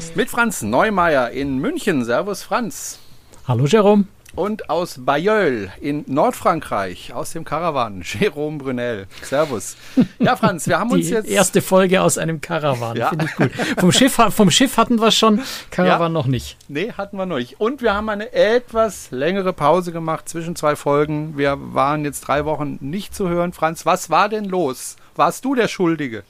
Kreuzfahrt-Podcast. Mit Franz Neumeier in München. Servus, Franz. Hallo, Jerome. Und aus Bayeul in Nordfrankreich, aus dem Caravan, Jérôme Brunel. Servus. Ja, Franz, wir haben uns Die jetzt. erste Folge aus einem Caravan, Ja. finde ich gut. Vom Schiff, vom Schiff hatten wir schon, Caravan Ja. noch nicht. Nee, hatten wir noch nicht. Und wir haben eine etwas längere Pause gemacht zwischen zwei Folgen. Wir waren jetzt drei Wochen nicht zu hören. Franz, was war denn los? Warst du der Schuldige?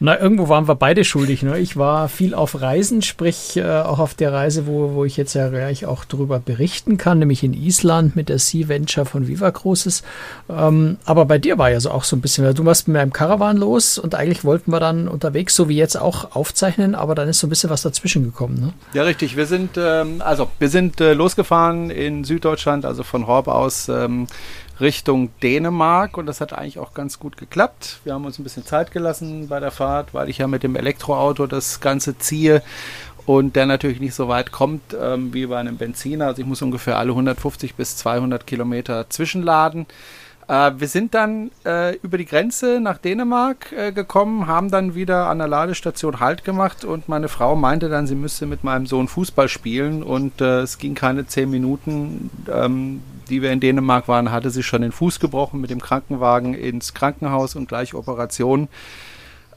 Na, irgendwo waren wir beide schuldig. Ne? Ich war viel auf Reisen, sprich äh, auch auf der Reise, wo, wo ich jetzt ja gleich auch drüber berichten kann, nämlich in Island mit der Sea Venture von Viva Cruises. Ähm, aber bei dir war ja so auch so ein bisschen, weil du warst mit einem Caravan los und eigentlich wollten wir dann unterwegs, so wie jetzt auch, aufzeichnen, aber dann ist so ein bisschen was dazwischen gekommen. Ne? Ja, richtig. Wir sind, ähm, also wir sind äh, losgefahren in Süddeutschland, also von Horb aus ähm, Richtung Dänemark und das hat eigentlich auch ganz gut geklappt. Wir haben uns ein bisschen Zeit gelassen bei der Fahrt, weil ich ja mit dem Elektroauto das Ganze ziehe und der natürlich nicht so weit kommt ähm, wie bei einem Benziner. Also ich muss ungefähr alle 150 bis 200 Kilometer zwischenladen. Äh, wir sind dann äh, über die Grenze nach Dänemark äh, gekommen, haben dann wieder an der Ladestation Halt gemacht und meine Frau meinte dann, sie müsste mit meinem Sohn Fußball spielen und äh, es ging keine zehn Minuten, ähm, die wir in Dänemark waren, hatte sie schon den Fuß gebrochen mit dem Krankenwagen ins Krankenhaus und gleich Operation.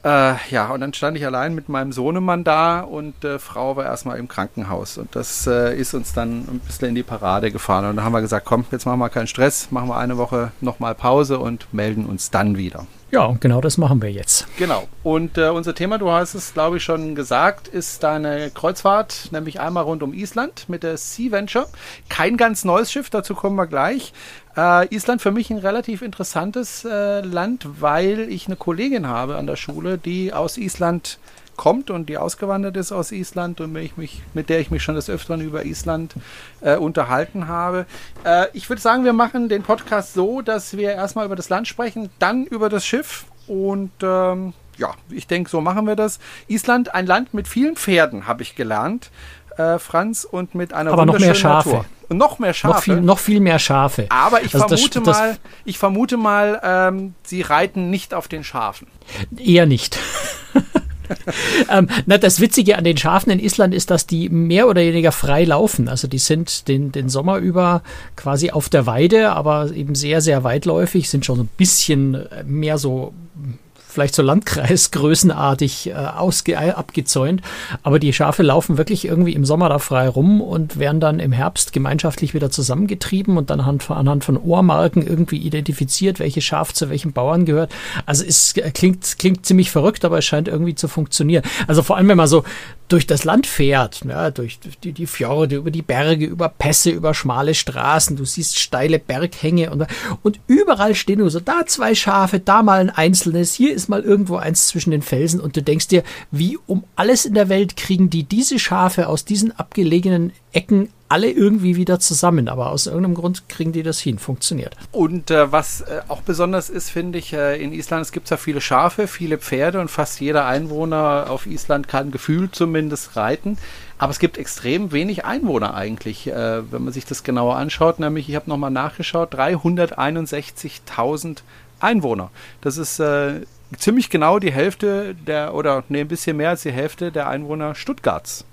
Äh, ja, und dann stand ich allein mit meinem Sohnemann da und äh, Frau war erstmal im Krankenhaus. Und das äh, ist uns dann ein bisschen in die Parade gefahren. Und dann haben wir gesagt, komm, jetzt machen wir keinen Stress, machen wir eine Woche nochmal Pause und melden uns dann wieder. Ja, und genau das machen wir jetzt. Genau. Und äh, unser Thema, du hast es, glaube ich, schon gesagt, ist deine Kreuzfahrt, nämlich einmal rund um Island mit der Sea Venture. Kein ganz neues Schiff, dazu kommen wir gleich. Äh, Island für mich ein relativ interessantes äh, Land, weil ich eine Kollegin habe an der Schule, die aus Island kommt und die ausgewandert ist aus Island und mit, ich mich, mit der ich mich schon des Öfteren über Island äh, unterhalten habe. Äh, ich würde sagen, wir machen den Podcast so, dass wir erstmal über das Land sprechen, dann über das Schiff und ähm, ja, ich denke, so machen wir das. Island, ein Land mit vielen Pferden, habe ich gelernt, äh, Franz, und mit einer Aber noch mehr Schafe. Natur. Und noch mehr Schafe. Noch viel, noch viel mehr Schafe. aber ich Also das- vermute das- mal, ich vermute mal, ähm, sie reiten nicht auf den Schafen. Eher nicht. ähm, na, das Witzige an den Schafen in Island ist, dass die mehr oder weniger frei laufen. Also die sind den, den Sommer über quasi auf der Weide, aber eben sehr, sehr weitläufig, sind schon so ein bisschen mehr so vielleicht so Landkreisgrößenartig äh, äh, abgezäunt. Aber die Schafe laufen wirklich irgendwie im Sommer da frei rum und werden dann im Herbst gemeinschaftlich wieder zusammengetrieben und dann anhand, von- anhand von Ohrmarken irgendwie identifiziert, welches Schaf zu welchem Bauern gehört. Also es äh, klingt, klingt ziemlich verrückt, aber es scheint irgendwie zu funktionieren. Also vor allem, wenn man so durch das Land fährt, ja, durch die, die Fjorde, über die Berge, über Pässe, über schmale Straßen, du siehst steile Berghänge und, und überall stehen nur so, da zwei Schafe, da mal ein einzelnes, hier ist mal irgendwo eins zwischen den Felsen und du denkst dir, wie um alles in der Welt kriegen die diese Schafe aus diesen abgelegenen Ecken alle irgendwie wieder zusammen, aber aus irgendeinem Grund kriegen die das hin, funktioniert. Und äh, was äh, auch besonders ist, finde ich, äh, in Island, es gibt ja viele Schafe, viele Pferde und fast jeder Einwohner auf Island kann gefühlt zumindest reiten. Aber es gibt extrem wenig Einwohner eigentlich, äh, wenn man sich das genauer anschaut. Nämlich, ich habe nochmal nachgeschaut, 361.000 Einwohner. Das ist äh, ziemlich genau die Hälfte der, oder nee, ein bisschen mehr als die Hälfte der Einwohner Stuttgarts.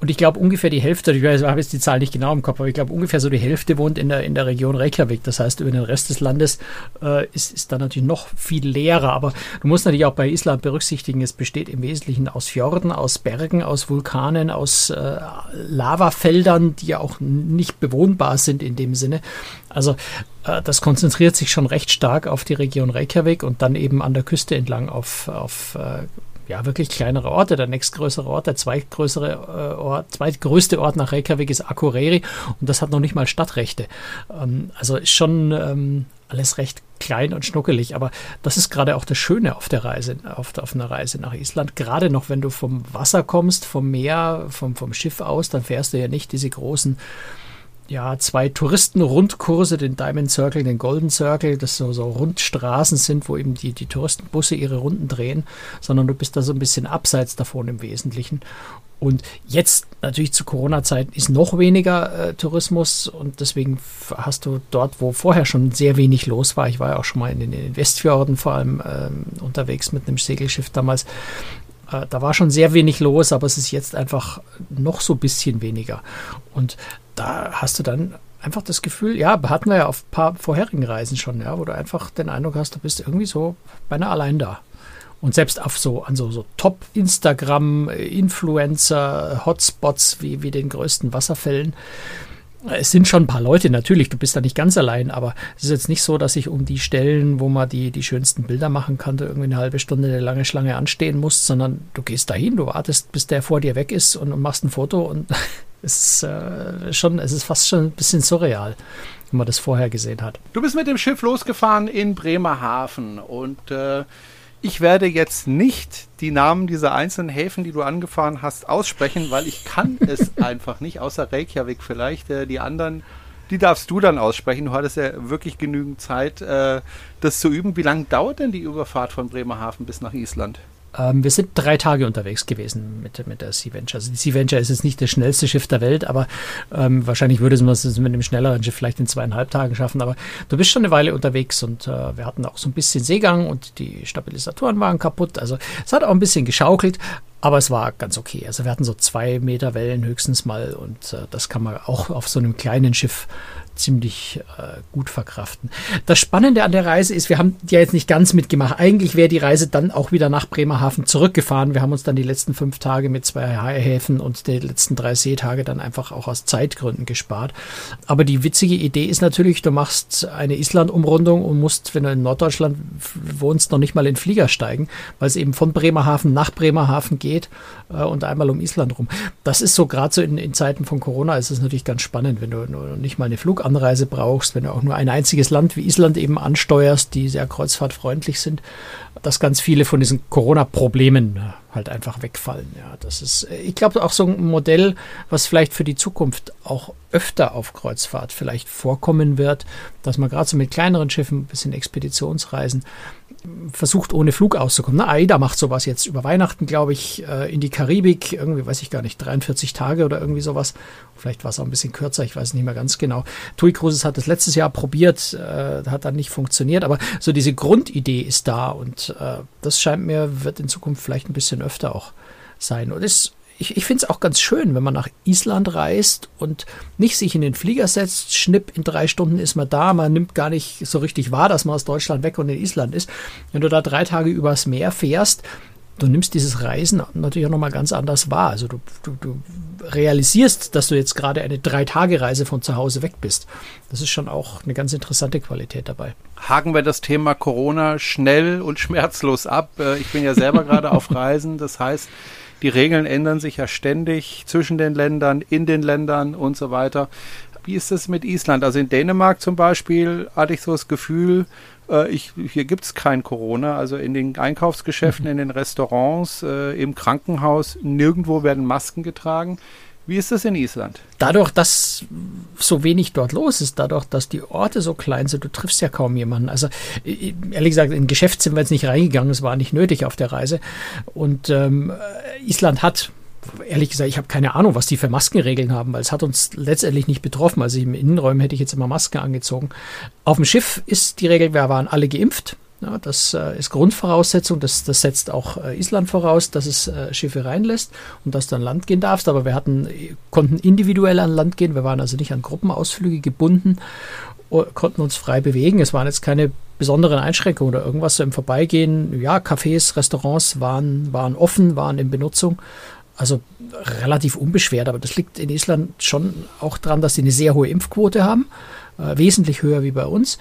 Und ich glaube ungefähr die Hälfte, ich weiß, habe jetzt die Zahl nicht genau im Kopf, aber ich glaube ungefähr so die Hälfte wohnt in der, in der Region Reykjavik. Das heißt, über den Rest des Landes äh, ist, ist da natürlich noch viel leerer. Aber du musst natürlich auch bei Island berücksichtigen, es besteht im Wesentlichen aus Fjorden, aus Bergen, aus Vulkanen, aus äh, Lavafeldern, die ja auch nicht bewohnbar sind in dem Sinne. Also äh, das konzentriert sich schon recht stark auf die Region Reykjavik und dann eben an der Küste entlang auf, auf äh, ja, wirklich kleinere Orte. Der nächstgrößere Ort, der zweitgrößere äh, Ort, zweitgrößte Ort nach Reykjavik ist Akureyri und das hat noch nicht mal Stadtrechte. Ähm, also ist schon ähm, alles recht klein und schnuckelig, aber das ist gerade auch das Schöne auf der Reise, auf, auf einer Reise nach Island. Gerade noch, wenn du vom Wasser kommst, vom Meer, vom, vom Schiff aus, dann fährst du ja nicht diese großen ja, zwei Touristenrundkurse, den Diamond Circle, den Golden Circle, das so, so Rundstraßen sind, wo eben die, die Touristenbusse ihre Runden drehen, sondern du bist da so ein bisschen abseits davon im Wesentlichen. Und jetzt natürlich zu Corona-Zeiten ist noch weniger äh, Tourismus und deswegen hast du dort, wo vorher schon sehr wenig los war, ich war ja auch schon mal in den, in den Westfjorden vor allem ähm, unterwegs mit einem Segelschiff damals, äh, da war schon sehr wenig los, aber es ist jetzt einfach noch so ein bisschen weniger. Und da hast du dann einfach das Gefühl, ja, hatten wir ja auf ein paar vorherigen Reisen schon, ja, wo du einfach den Eindruck hast, du bist irgendwie so beinahe allein da. Und selbst auf so, an so, so Top-Instagram-Influencer-Hotspots wie, wie den größten Wasserfällen, es sind schon ein paar Leute, natürlich, du bist da nicht ganz allein, aber es ist jetzt nicht so, dass ich um die Stellen, wo man die, die schönsten Bilder machen kann, irgendwie eine halbe Stunde eine lange Schlange anstehen musst, sondern du gehst dahin, du wartest, bis der vor dir weg ist und, und machst ein Foto und es ist äh, schon, es ist fast schon ein bisschen surreal, wenn man das vorher gesehen hat. Du bist mit dem Schiff losgefahren in Bremerhaven und äh, ich werde jetzt nicht die Namen dieser einzelnen Häfen, die du angefahren hast, aussprechen, weil ich kann es einfach nicht, außer Reykjavik vielleicht. Äh, die anderen, die darfst du dann aussprechen. Du hattest ja wirklich genügend Zeit, äh, das zu üben. Wie lange dauert denn die Überfahrt von Bremerhaven bis nach Island? Ähm, wir sind drei Tage unterwegs gewesen mit, mit der Sea Venture. Also die Sea Venture ist jetzt nicht das schnellste Schiff der Welt, aber ähm, wahrscheinlich würde man es mit einem schnelleren Schiff vielleicht in zweieinhalb Tagen schaffen. Aber du bist schon eine Weile unterwegs und äh, wir hatten auch so ein bisschen Seegang und die Stabilisatoren waren kaputt. Also es hat auch ein bisschen geschaukelt, aber es war ganz okay. Also wir hatten so zwei Meter Wellen höchstens mal und äh, das kann man auch auf so einem kleinen Schiff ziemlich äh, gut verkraften. Das Spannende an der Reise ist, wir haben ja jetzt nicht ganz mitgemacht. Eigentlich wäre die Reise dann auch wieder nach Bremerhaven zurückgefahren. Wir haben uns dann die letzten fünf Tage mit zwei Häfen und die letzten drei Seetage dann einfach auch aus Zeitgründen gespart. Aber die witzige Idee ist natürlich, du machst eine Island-Umrundung und musst, wenn du in Norddeutschland wohnst, noch nicht mal in den Flieger steigen, weil es eben von Bremerhaven nach Bremerhaven geht äh, und einmal um Island rum. Das ist so gerade so in, in Zeiten von Corona ist es natürlich ganz spannend, wenn du nicht mal eine Flug Anreise brauchst, wenn du auch nur ein einziges Land wie Island eben ansteuerst, die sehr kreuzfahrtfreundlich sind, dass ganz viele von diesen Corona-Problemen äh, halt einfach wegfallen. Ja, das ist, äh, ich glaube, auch so ein Modell, was vielleicht für die Zukunft auch öfter auf Kreuzfahrt vielleicht vorkommen wird, dass man gerade so mit kleineren Schiffen, ein bisschen Expeditionsreisen, versucht, ohne Flug auszukommen. Na, AIDA macht sowas jetzt über Weihnachten, glaube ich, äh, in die Karibik, irgendwie, weiß ich gar nicht, 43 Tage oder irgendwie sowas. Vielleicht war es auch ein bisschen kürzer, ich weiß nicht mehr ganz genau. TUI Cruises hat das letztes Jahr probiert, äh, hat dann nicht funktioniert, aber so diese Grundidee ist da und äh, das scheint mir, wird in Zukunft vielleicht ein bisschen öfter auch sein. Und ist ich, ich finde es auch ganz schön, wenn man nach Island reist und nicht sich in den Flieger setzt, schnipp, in drei Stunden ist man da, man nimmt gar nicht so richtig wahr, dass man aus Deutschland weg und in Island ist. Wenn du da drei Tage übers Meer fährst, du nimmst dieses Reisen natürlich auch nochmal ganz anders wahr. Also du, du, du realisierst, dass du jetzt gerade eine Drei-Tage-Reise von zu Hause weg bist. Das ist schon auch eine ganz interessante Qualität dabei. Haken wir das Thema Corona schnell und schmerzlos ab. Äh, ich bin ja selber gerade auf Reisen. Das heißt, die Regeln ändern sich ja ständig zwischen den Ländern, in den Ländern und so weiter. Wie ist es mit Island? Also in Dänemark zum Beispiel hatte ich so das Gefühl, äh, ich, hier gibt es kein Corona. Also in den Einkaufsgeschäften, mhm. in den Restaurants, äh, im Krankenhaus, nirgendwo werden Masken getragen. Wie ist das in Island? Dadurch, dass so wenig dort los ist, dadurch, dass die Orte so klein sind, du triffst ja kaum jemanden. Also ehrlich gesagt, in Geschäft sind wir jetzt nicht reingegangen, es war nicht nötig auf der Reise. Und ähm, Island hat ehrlich gesagt, ich habe keine Ahnung, was die für Maskenregeln haben, weil es hat uns letztendlich nicht betroffen. Also im Innenräumen hätte ich jetzt immer Masken angezogen. Auf dem Schiff ist die Regel, wir waren alle geimpft. Ja, das äh, ist Grundvoraussetzung. Das, das setzt auch äh, Island voraus, dass es äh, Schiffe reinlässt und dass du an Land gehen darfst. Aber wir hatten, konnten individuell an Land gehen. Wir waren also nicht an Gruppenausflüge gebunden, konnten uns frei bewegen. Es waren jetzt keine besonderen Einschränkungen oder irgendwas so im Vorbeigehen. Ja, Cafés, Restaurants waren, waren offen, waren in Benutzung. Also relativ unbeschwert. Aber das liegt in Island schon auch daran, dass sie eine sehr hohe Impfquote haben. Äh, wesentlich höher wie bei uns.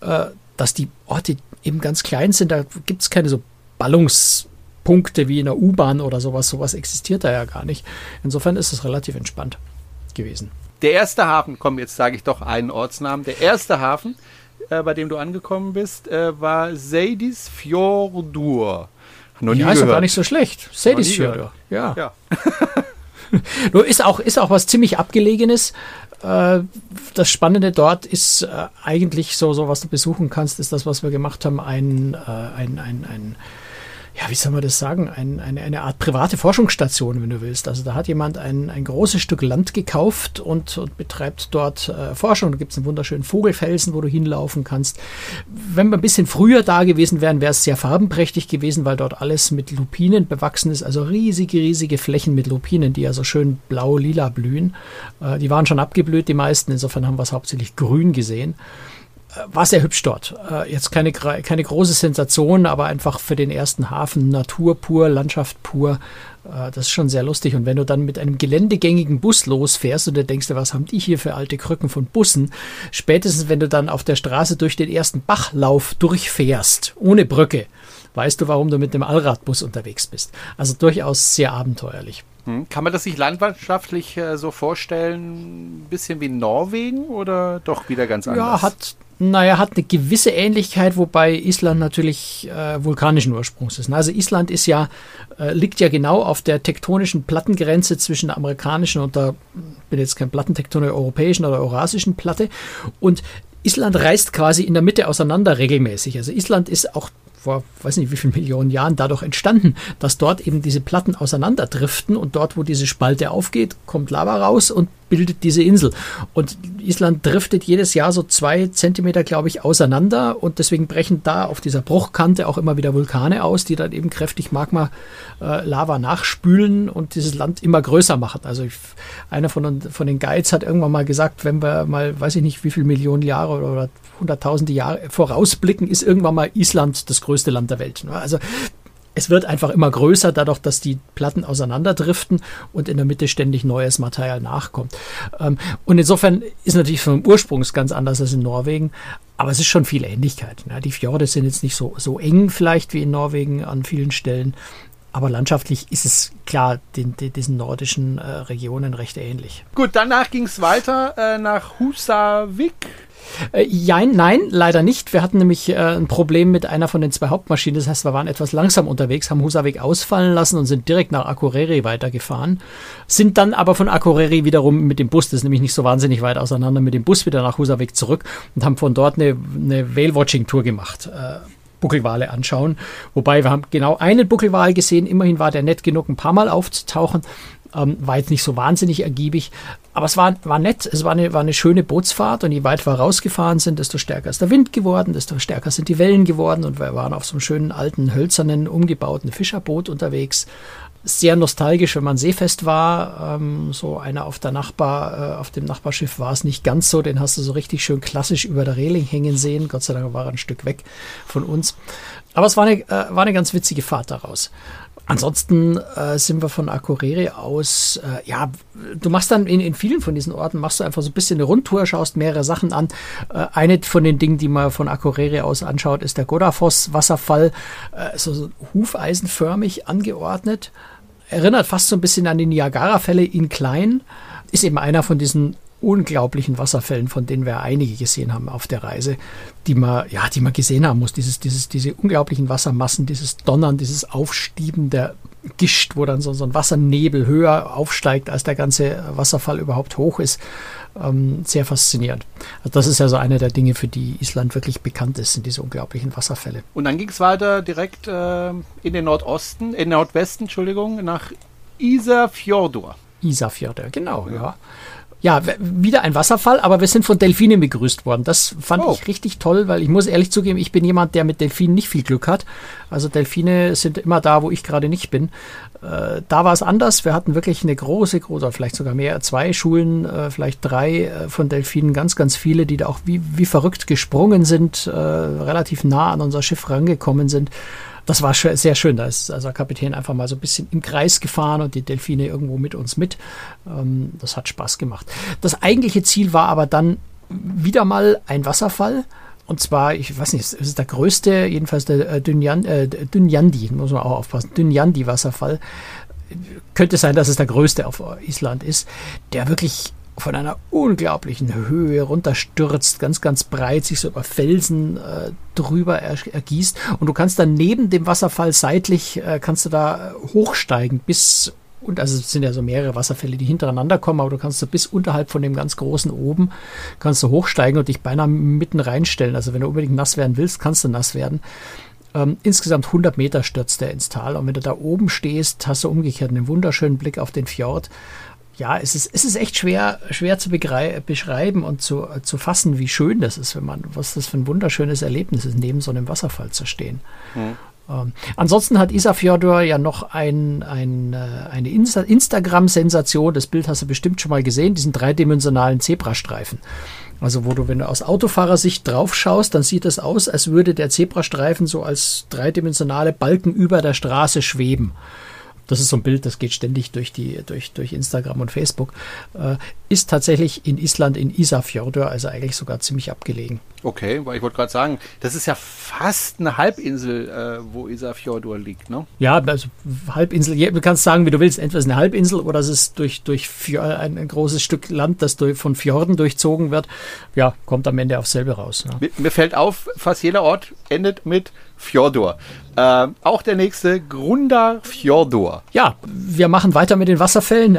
Äh, dass die Orte eben ganz klein sind. Da gibt es keine so Ballungspunkte wie in der U-Bahn oder sowas. Sowas existiert da ja gar nicht. Insofern ist es relativ entspannt gewesen. Der erste Hafen, komm, jetzt sage ich doch einen Ortsnamen. Der erste Hafen, äh, bei dem du angekommen bist, äh, war Seidis Fjordur. Noch ja, ist doch gar nicht so schlecht. Seidis Fjordur. Ja. ja. Nur ist auch, ist auch was ziemlich Abgelegenes. Äh, das Spannende dort ist äh, eigentlich so, so, was du besuchen kannst, ist das, was wir gemacht haben, ein, äh, ein, ein, ein ja, wie soll man das sagen, ein, eine, eine Art private Forschungsstation, wenn du willst. Also da hat jemand ein, ein großes Stück Land gekauft und, und betreibt dort äh, Forschung. Da gibt es einen wunderschönen Vogelfelsen, wo du hinlaufen kannst. Wenn wir ein bisschen früher da gewesen wären, wäre es sehr farbenprächtig gewesen, weil dort alles mit Lupinen bewachsen ist. Also riesige, riesige Flächen mit Lupinen, die ja so schön blau-lila blühen. Äh, die waren schon abgeblüht, die meisten. Insofern haben wir es hauptsächlich grün gesehen war sehr hübsch dort. Äh, jetzt keine, keine große Sensation, aber einfach für den ersten Hafen Natur pur, Landschaft pur. Äh, das ist schon sehr lustig. Und wenn du dann mit einem geländegängigen Bus losfährst und du denkst, was haben die hier für alte Krücken von Bussen? Spätestens, wenn du dann auf der Straße durch den ersten Bachlauf durchfährst, ohne Brücke, weißt du, warum du mit dem Allradbus unterwegs bist. Also durchaus sehr abenteuerlich. Hm. Kann man das sich landwirtschaftlich äh, so vorstellen, ein bisschen wie Norwegen oder doch wieder ganz anders? Ja, hat naja, hat eine gewisse Ähnlichkeit, wobei Island natürlich äh, vulkanischen Ursprungs ist. Also Island ist ja, äh, liegt ja genau auf der tektonischen Plattengrenze zwischen der amerikanischen und der, bin jetzt kein Plattentektoner, europäischen oder eurasischen Platte. Und Island reißt quasi in der Mitte auseinander regelmäßig. Also Island ist auch vor weiß nicht wie vielen Millionen Jahren dadurch entstanden, dass dort eben diese Platten auseinanderdriften und dort, wo diese Spalte aufgeht, kommt Lava raus und bildet diese Insel. Und Island driftet jedes Jahr so zwei Zentimeter, glaube ich, auseinander und deswegen brechen da auf dieser Bruchkante auch immer wieder Vulkane aus, die dann eben kräftig Magma, äh, Lava nachspülen und dieses Land immer größer machen. Also ich, einer von, von den Guides hat irgendwann mal gesagt, wenn wir mal, weiß ich nicht, wie viele Millionen Jahre oder hunderttausende Jahre vorausblicken, ist irgendwann mal Island das größte Land der Welt. Also es wird einfach immer größer, dadurch, dass die Platten auseinanderdriften und in der Mitte ständig neues Material nachkommt. Ähm, und insofern ist natürlich vom Ursprung ganz anders als in Norwegen, aber es ist schon viel Ähnlichkeit. Die Fjorde sind jetzt nicht so, so eng vielleicht wie in Norwegen an vielen Stellen, aber landschaftlich ist es klar den, den, diesen nordischen äh, Regionen recht ähnlich. Gut, danach ging es weiter äh, nach Husavik. Äh, jein, nein, leider nicht. Wir hatten nämlich äh, ein Problem mit einer von den zwei Hauptmaschinen. Das heißt, wir waren etwas langsam unterwegs, haben Husavik ausfallen lassen und sind direkt nach Akureyri weitergefahren. Sind dann aber von Akureyri wiederum mit dem Bus, das ist nämlich nicht so wahnsinnig weit auseinander, mit dem Bus wieder nach Husavik zurück und haben von dort eine, eine Whale-Watching-Tour gemacht. Äh, Buckelwale anschauen. Wobei wir haben genau einen Buckelwal gesehen. Immerhin war der nett genug, ein paar Mal aufzutauchen. Ähm, war jetzt nicht so wahnsinnig ergiebig, aber es war, war nett. Es war eine, war eine schöne Bootsfahrt und je weiter wir rausgefahren sind, desto stärker ist der Wind geworden, desto stärker sind die Wellen geworden und wir waren auf so einem schönen alten, hölzernen, umgebauten Fischerboot unterwegs. Sehr nostalgisch, wenn man seefest war. Ähm, so einer auf der Nachbar, äh, auf dem Nachbarschiff war es nicht ganz so. Den hast du so richtig schön klassisch über der Reling hängen sehen. Gott sei Dank war er ein Stück weg von uns. Aber es war eine, äh, war eine ganz witzige Fahrt daraus. Ansonsten äh, sind wir von Akureyri aus, äh, ja, du machst dann in, in vielen von diesen Orten, machst du einfach so ein bisschen eine Rundtour, schaust mehrere Sachen an. Äh, eine von den Dingen, die man von Akureyri aus anschaut, ist der Godafoss-Wasserfall, äh, so, so hufeisenförmig angeordnet. Erinnert fast so ein bisschen an die Niagara-Fälle in klein. Ist eben einer von diesen unglaublichen Wasserfällen, von denen wir einige gesehen haben auf der Reise, die man, ja, die man gesehen haben muss. Dieses, dieses, diese unglaublichen Wassermassen, dieses Donnern, dieses Aufstieben der Gischt, wo dann so, so ein Wassernebel höher aufsteigt, als der ganze Wasserfall überhaupt hoch ist. Ähm, sehr faszinierend. Also das ist ja so eine der Dinge, für die Island wirklich bekannt ist, sind diese unglaublichen Wasserfälle. Und dann ging es weiter direkt äh, in den Nordosten, in den Nordwesten, Entschuldigung, nach Isafjordur. Isafjordur, genau, ja. ja ja, wieder ein Wasserfall, aber wir sind von Delfinen begrüßt worden. Das fand oh. ich richtig toll, weil ich muss ehrlich zugeben, ich bin jemand, der mit Delfinen nicht viel Glück hat. Also Delfine sind immer da, wo ich gerade nicht bin. Äh, da war es anders. Wir hatten wirklich eine große, große, vielleicht sogar mehr, zwei Schulen, äh, vielleicht drei äh, von Delfinen, ganz, ganz viele, die da auch wie, wie verrückt gesprungen sind, äh, relativ nah an unser Schiff rangekommen sind das war sehr schön. Da ist also der Kapitän einfach mal so ein bisschen im Kreis gefahren und die Delfine irgendwo mit uns mit. Ähm, das hat Spaß gemacht. Das eigentliche Ziel war aber dann wieder mal ein Wasserfall. Und zwar, ich weiß nicht, es ist der größte, jedenfalls der äh, Dünyan, äh, Dünyandi, muss man auch aufpassen, Dünyandi-Wasserfall. Könnte sein, dass es der größte auf Island ist, der wirklich von einer unglaublichen Höhe runterstürzt, ganz, ganz breit, sich so über Felsen äh, drüber ergießt. Und du kannst dann neben dem Wasserfall seitlich, äh, kannst du da hochsteigen bis und also es sind ja so mehrere Wasserfälle, die hintereinander kommen, aber du kannst so bis unterhalb von dem ganz großen oben, kannst du hochsteigen und dich beinahe mitten reinstellen. Also wenn du unbedingt nass werden willst, kannst du nass werden. Ähm, insgesamt 100 Meter stürzt der ins Tal und wenn du da oben stehst, hast du umgekehrt einen wunderschönen Blick auf den Fjord. Ja, es ist, es ist echt schwer, schwer zu beschreiben und zu, zu fassen, wie schön das ist, wenn man, was das für ein wunderschönes Erlebnis ist, neben so einem Wasserfall zu stehen. Mhm. Ähm, ansonsten hat Isa Fjordor ja noch ein, ein, äh, eine Insta Instagram-Sensation. Das Bild hast du bestimmt schon mal gesehen, diesen dreidimensionalen Zebrastreifen. Also wo du, wenn du aus Autofahrersicht drauf schaust, dann sieht es aus, als würde der Zebrastreifen so als dreidimensionale Balken über der Straße schweben das ist so ein Bild, das geht ständig durch, die, durch, durch Instagram und Facebook, äh, ist tatsächlich in Island in Isafjordur, also eigentlich sogar ziemlich abgelegen. Okay, weil ich wollte gerade sagen, das ist ja fast eine Halbinsel, äh, wo Isafjordur liegt, ne? Ja, also Halbinsel, du kannst sagen, wie du willst, entweder ist eine Halbinsel oder es ist durch, durch ein, ein großes Stück Land, das durch, von Fjorden durchzogen wird. Ja, kommt am Ende aufs selbe raus. Ne? Mir, mir fällt auf, fast jeder Ort endet mit Fjordur. Äh, auch der nächste, Grunda Fjordur. Ja, wir machen weiter mit den Wasserfällen.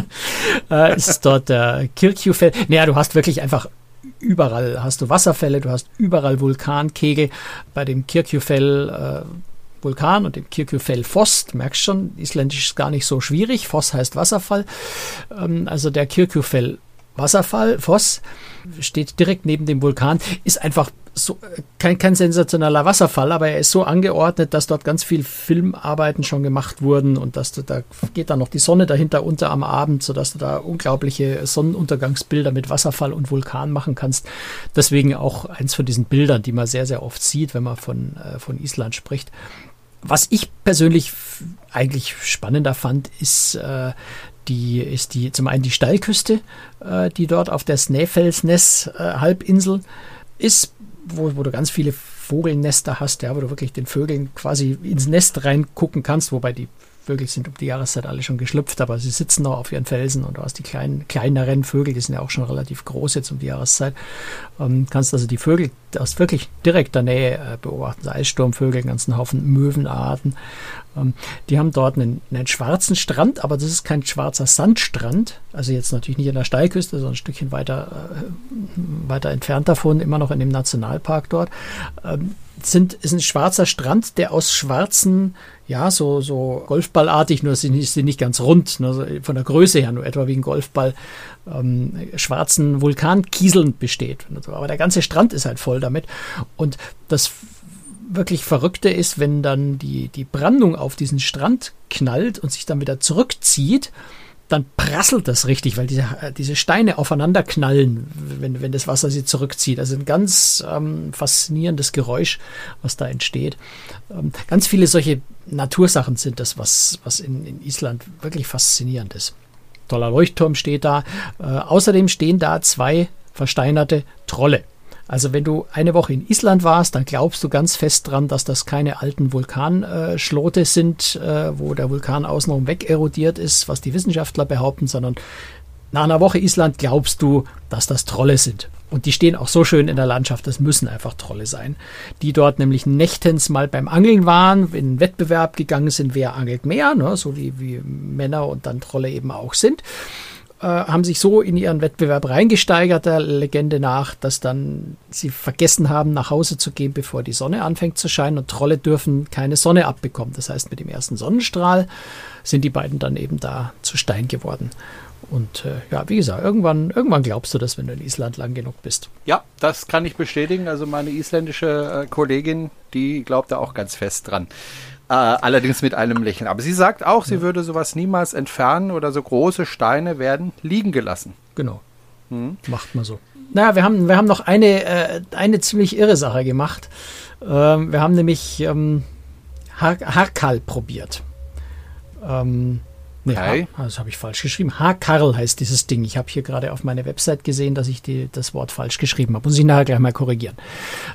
äh, ist dort der Kirkjufell. Naja, du hast wirklich einfach überall hast du Wasserfälle, du hast überall Vulkankegel. Bei dem Kirkjufell äh, Vulkan und dem Kirkjufell Foss, du merkst schon, isländisch ist gar nicht so schwierig. Foss heißt Wasserfall. Ähm, also der Kirkjufell Wasserfall, Foss, steht direkt neben dem Vulkan, ist einfach so, kein, kein sensationeller Wasserfall, aber er ist so angeordnet, dass dort ganz viel Filmarbeiten schon gemacht wurden und dass du, da geht dann noch die Sonne dahinter unter am Abend, sodass du da unglaubliche Sonnenuntergangsbilder mit Wasserfall und Vulkan machen kannst. Deswegen auch eins von diesen Bildern, die man sehr, sehr oft sieht, wenn man von, äh, von Island spricht. Was ich persönlich eigentlich spannender fand, ist äh, die ist die zum einen die Steilküste, äh, die dort auf der Snæfellsnes äh, Halbinsel ist, wo, wo du ganz viele Vogelnester hast, ja, wo du wirklich den Vögeln quasi ins Nest reingucken kannst, wobei die Vögel sind um die Jahreszeit alle schon geschlüpft, aber sie sitzen noch auf ihren Felsen und du hast die kleinen, kleineren Vögel, die sind ja auch schon relativ groß jetzt um die Jahreszeit. Ähm, kannst also die Vögel aus wirklich direkter Nähe äh, beobachten. Eissturmvögel, einen ganzen Haufen Möwenarten. Ähm, die haben dort einen, einen, schwarzen Strand, aber das ist kein schwarzer Sandstrand. Also jetzt natürlich nicht an der Steilküste, sondern ein Stückchen weiter, äh, weiter entfernt davon, immer noch in dem Nationalpark dort. Ähm, sind, ist ein schwarzer Strand, der aus schwarzen, ja, so, so Golfballartig, nur sind, sind nicht ganz rund, nur von der Größe her nur etwa wie ein Golfball, ähm, schwarzen Vulkankieseln besteht. Aber der ganze Strand ist halt voll damit. Und das wirklich Verrückte ist, wenn dann die, die Brandung auf diesen Strand knallt und sich dann wieder zurückzieht, dann prasselt das richtig, weil diese, äh, diese Steine aufeinander knallen, wenn, wenn das Wasser sie zurückzieht. Also ein ganz ähm, faszinierendes Geräusch, was da entsteht. Ähm, ganz viele solche Natursachen sind das, was, was in, in Island wirklich faszinierend ist. Toller Leuchtturm steht da. Äh, außerdem stehen da zwei versteinerte Trolle. Also wenn du eine Woche in Island warst, dann glaubst du ganz fest dran, dass das keine alten Vulkanschlote sind, äh, wo der Vulkan außenrum weg erodiert ist, was die Wissenschaftler behaupten, sondern nach einer Woche Island glaubst du, dass das Trolle sind. Und die stehen auch so schön in der Landschaft, das müssen einfach Trolle sein. Die dort nämlich nächtens mal beim Angeln waren, in einen Wettbewerb gegangen sind, wer angelt mehr, ne, so wie, wie Männer und dann Trolle eben auch sind. Äh, haben sich so in ihren Wettbewerb reingesteigert, der Legende nach, dass dann sie vergessen haben, nach Hause zu gehen, bevor die Sonne anfängt zu scheinen. Und Trolle dürfen keine Sonne abbekommen. Das heißt, mit dem ersten Sonnenstrahl sind die beiden dann eben da zu Stein geworden. Und äh, ja, wie gesagt, irgendwann, irgendwann glaubst du das, wenn du in Island lang genug bist. Ja, das kann ich bestätigen. Also meine isländische äh, Kollegin, die glaubt da auch ganz fest dran. Äh, allerdings mit einem Lächeln. Aber sie sagt auch, sie ja. würde sowas niemals entfernen oder so große Steine werden liegen gelassen. Genau. Hm. Macht man so. Naja, wir haben, wir haben noch eine, äh, eine ziemlich irre Sache gemacht. Ähm, wir haben nämlich ähm, Har Harkal probiert. Ähm, nee, das habe ich falsch geschrieben. Hakarl heißt dieses Ding. Ich habe hier gerade auf meiner Website gesehen, dass ich die, das Wort falsch geschrieben habe. Muss ich nachher gleich mal korrigieren.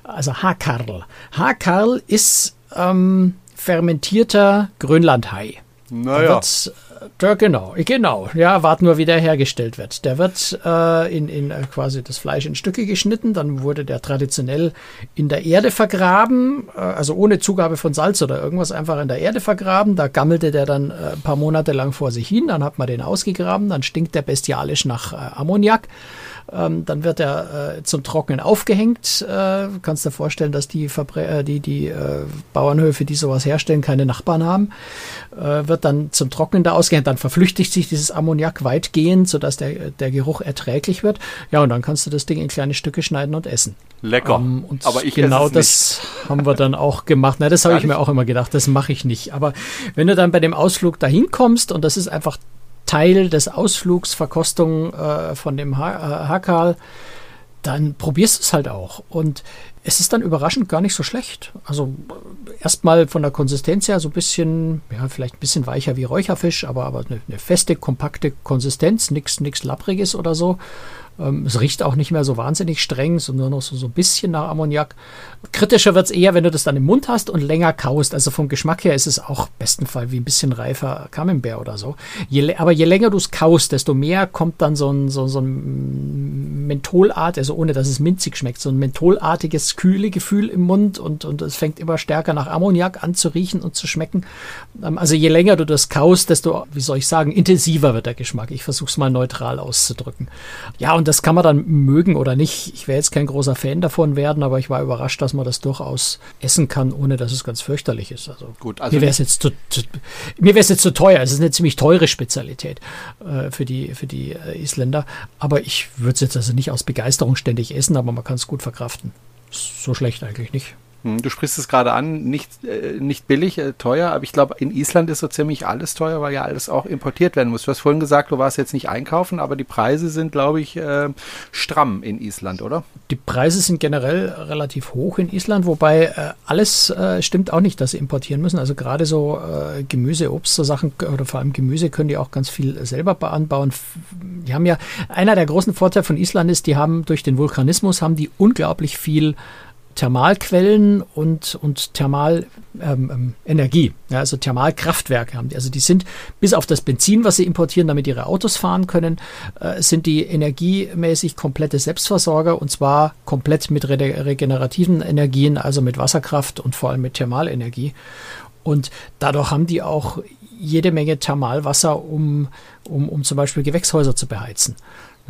Also Hakarl. Hakarl ist ähm, fermentierter Grönlandhai. Naja. Wird Ja, genau, genau. Ja, warten nur, wie der hergestellt wird. Der wird äh, in, in äh, quasi das Fleisch in Stücke geschnitten, dann wurde der traditionell in der Erde vergraben, äh, also ohne Zugabe von Salz oder irgendwas, einfach in der Erde vergraben. Da gammelte der dann äh, ein paar Monate lang vor sich hin, dann hat man den ausgegraben, dann stinkt der bestialisch nach äh, Ammoniak. Ähm, dann wird er äh, zum Trocknen aufgehängt. Äh, kannst dir vorstellen, dass die, Verbre äh, die, die äh, Bauernhöfe, die sowas herstellen, keine Nachbarn haben. Äh, wird dann zum Trocknen da ausgehängt. Dann verflüchtigt sich dieses Ammoniak weitgehend, sodass der, der Geruch erträglich wird. Ja, und dann kannst du das Ding in kleine Stücke schneiden und essen. Lecker. Ähm, und Aber ich genau das haben wir dann auch gemacht. Na, das habe ich mir auch immer gedacht. Das mache ich nicht. Aber wenn du dann bei dem Ausflug dahin kommst und das ist einfach Teil des Ausflugs, Verkostung äh, von dem ha äh, dann probierst du es halt auch. Und es ist dann überraschend gar nicht so schlecht. Also erstmal von der Konsistenz her so ein bisschen, ja, vielleicht ein bisschen weicher wie Räucherfisch, aber, aber eine, eine feste, kompakte Konsistenz, nichts Lappriges oder so. Ähm, es riecht auch nicht mehr so wahnsinnig streng, sondern noch so, so ein bisschen nach Ammoniak. Kritischer wird es eher, wenn du das dann im Mund hast und länger kaust. Also vom Geschmack her ist es auch besten Fall wie ein bisschen reifer Camembert oder so. Je, aber je länger du es kaust, desto mehr kommt dann so ein, so, so ein Mentholart, also ohne dass es minzig schmeckt, so ein mentholartiges kühle Gefühl im Mund und, und es fängt immer stärker nach Ammoniak an zu riechen und zu schmecken. Ähm, also je länger du das kaust, desto, wie soll ich sagen, intensiver wird der Geschmack. Ich versuche es mal neutral auszudrücken. Ja, und das kann man dann mögen oder nicht. Ich wäre jetzt kein großer Fan davon werden, aber ich war überrascht, dass man das durchaus essen kann, ohne dass es ganz fürchterlich ist. Also, Gut, also mir wäre es jetzt zu, zu, mir wäre es jetzt zu teuer. Es ist eine ziemlich teure Spezialität äh, für die für die äh, Isländer. Aber ich würde es jetzt also nicht aus Begeisterung ständig essen, aber man kann es gut verkraften. So schlecht eigentlich nicht. Hm, du sprichst es gerade an, nicht, äh, nicht billig, äh, teuer, aber ich glaube, in Island ist so ziemlich alles teuer, weil ja alles auch importiert werden muss. Du hast vorhin gesagt, du warst jetzt nicht einkaufen, aber die Preise sind, glaube ich, äh, stramm in Island, oder? Die Preise sind generell relativ hoch in Island, wobei äh, alles äh, stimmt auch nicht, dass sie importieren müssen. Also gerade so äh, Gemüse, Obst, so Sachen oder vor allem Gemüse können die auch ganz viel selber anbauen. Die haben ja, einer der großen Vorteile von Island ist, die haben durch den Vulkanismus haben die unglaublich viel Thermalquellen und, und Thermalenergie, ähm, ähm ja, also Thermalkraftwerke haben die. Also die sind bis auf das Benzin, was sie importieren, damit ihre Autos fahren können, äh, sind die energiemäßig komplette Selbstversorger und zwar komplett mit re regenerativen Energien, also mit Wasserkraft und vor allem mit Thermalenergie. Und dadurch haben die auch jede Menge Thermalwasser, um, um, um zum Beispiel Gewächshäuser zu beheizen.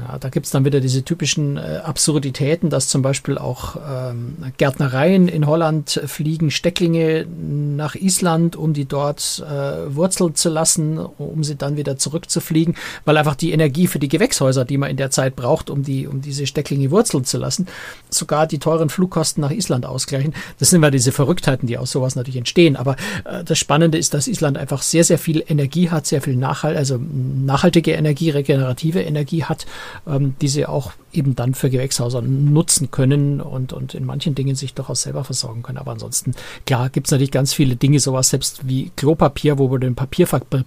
Ja, da gibt es dann wieder diese typischen äh, Absurditäten, dass zum Beispiel auch ähm, Gärtnereien in Holland fliegen Stecklinge nach Island, um die dort äh, wurzeln zu lassen, um sie dann wieder zurückzufliegen, weil einfach die Energie für die Gewächshäuser, die man in der Zeit braucht, um, die, um diese Stecklinge wurzeln zu lassen, sogar die teuren Flugkosten nach Island ausgleichen. Das sind immer diese Verrücktheiten, die aus sowas natürlich entstehen. Aber äh, das Spannende ist, dass Island einfach sehr, sehr viel Energie hat, sehr viel Nachhalt, also nachhaltige Energie, regenerative Energie hat ähm, die sie auch eben dann für Gewächshäuser nutzen können und, und in manchen Dingen sich durchaus selber versorgen können. Aber ansonsten, klar, gibt es natürlich ganz viele Dinge, sowas selbst wie Klopapier, wo du den Papierfabrik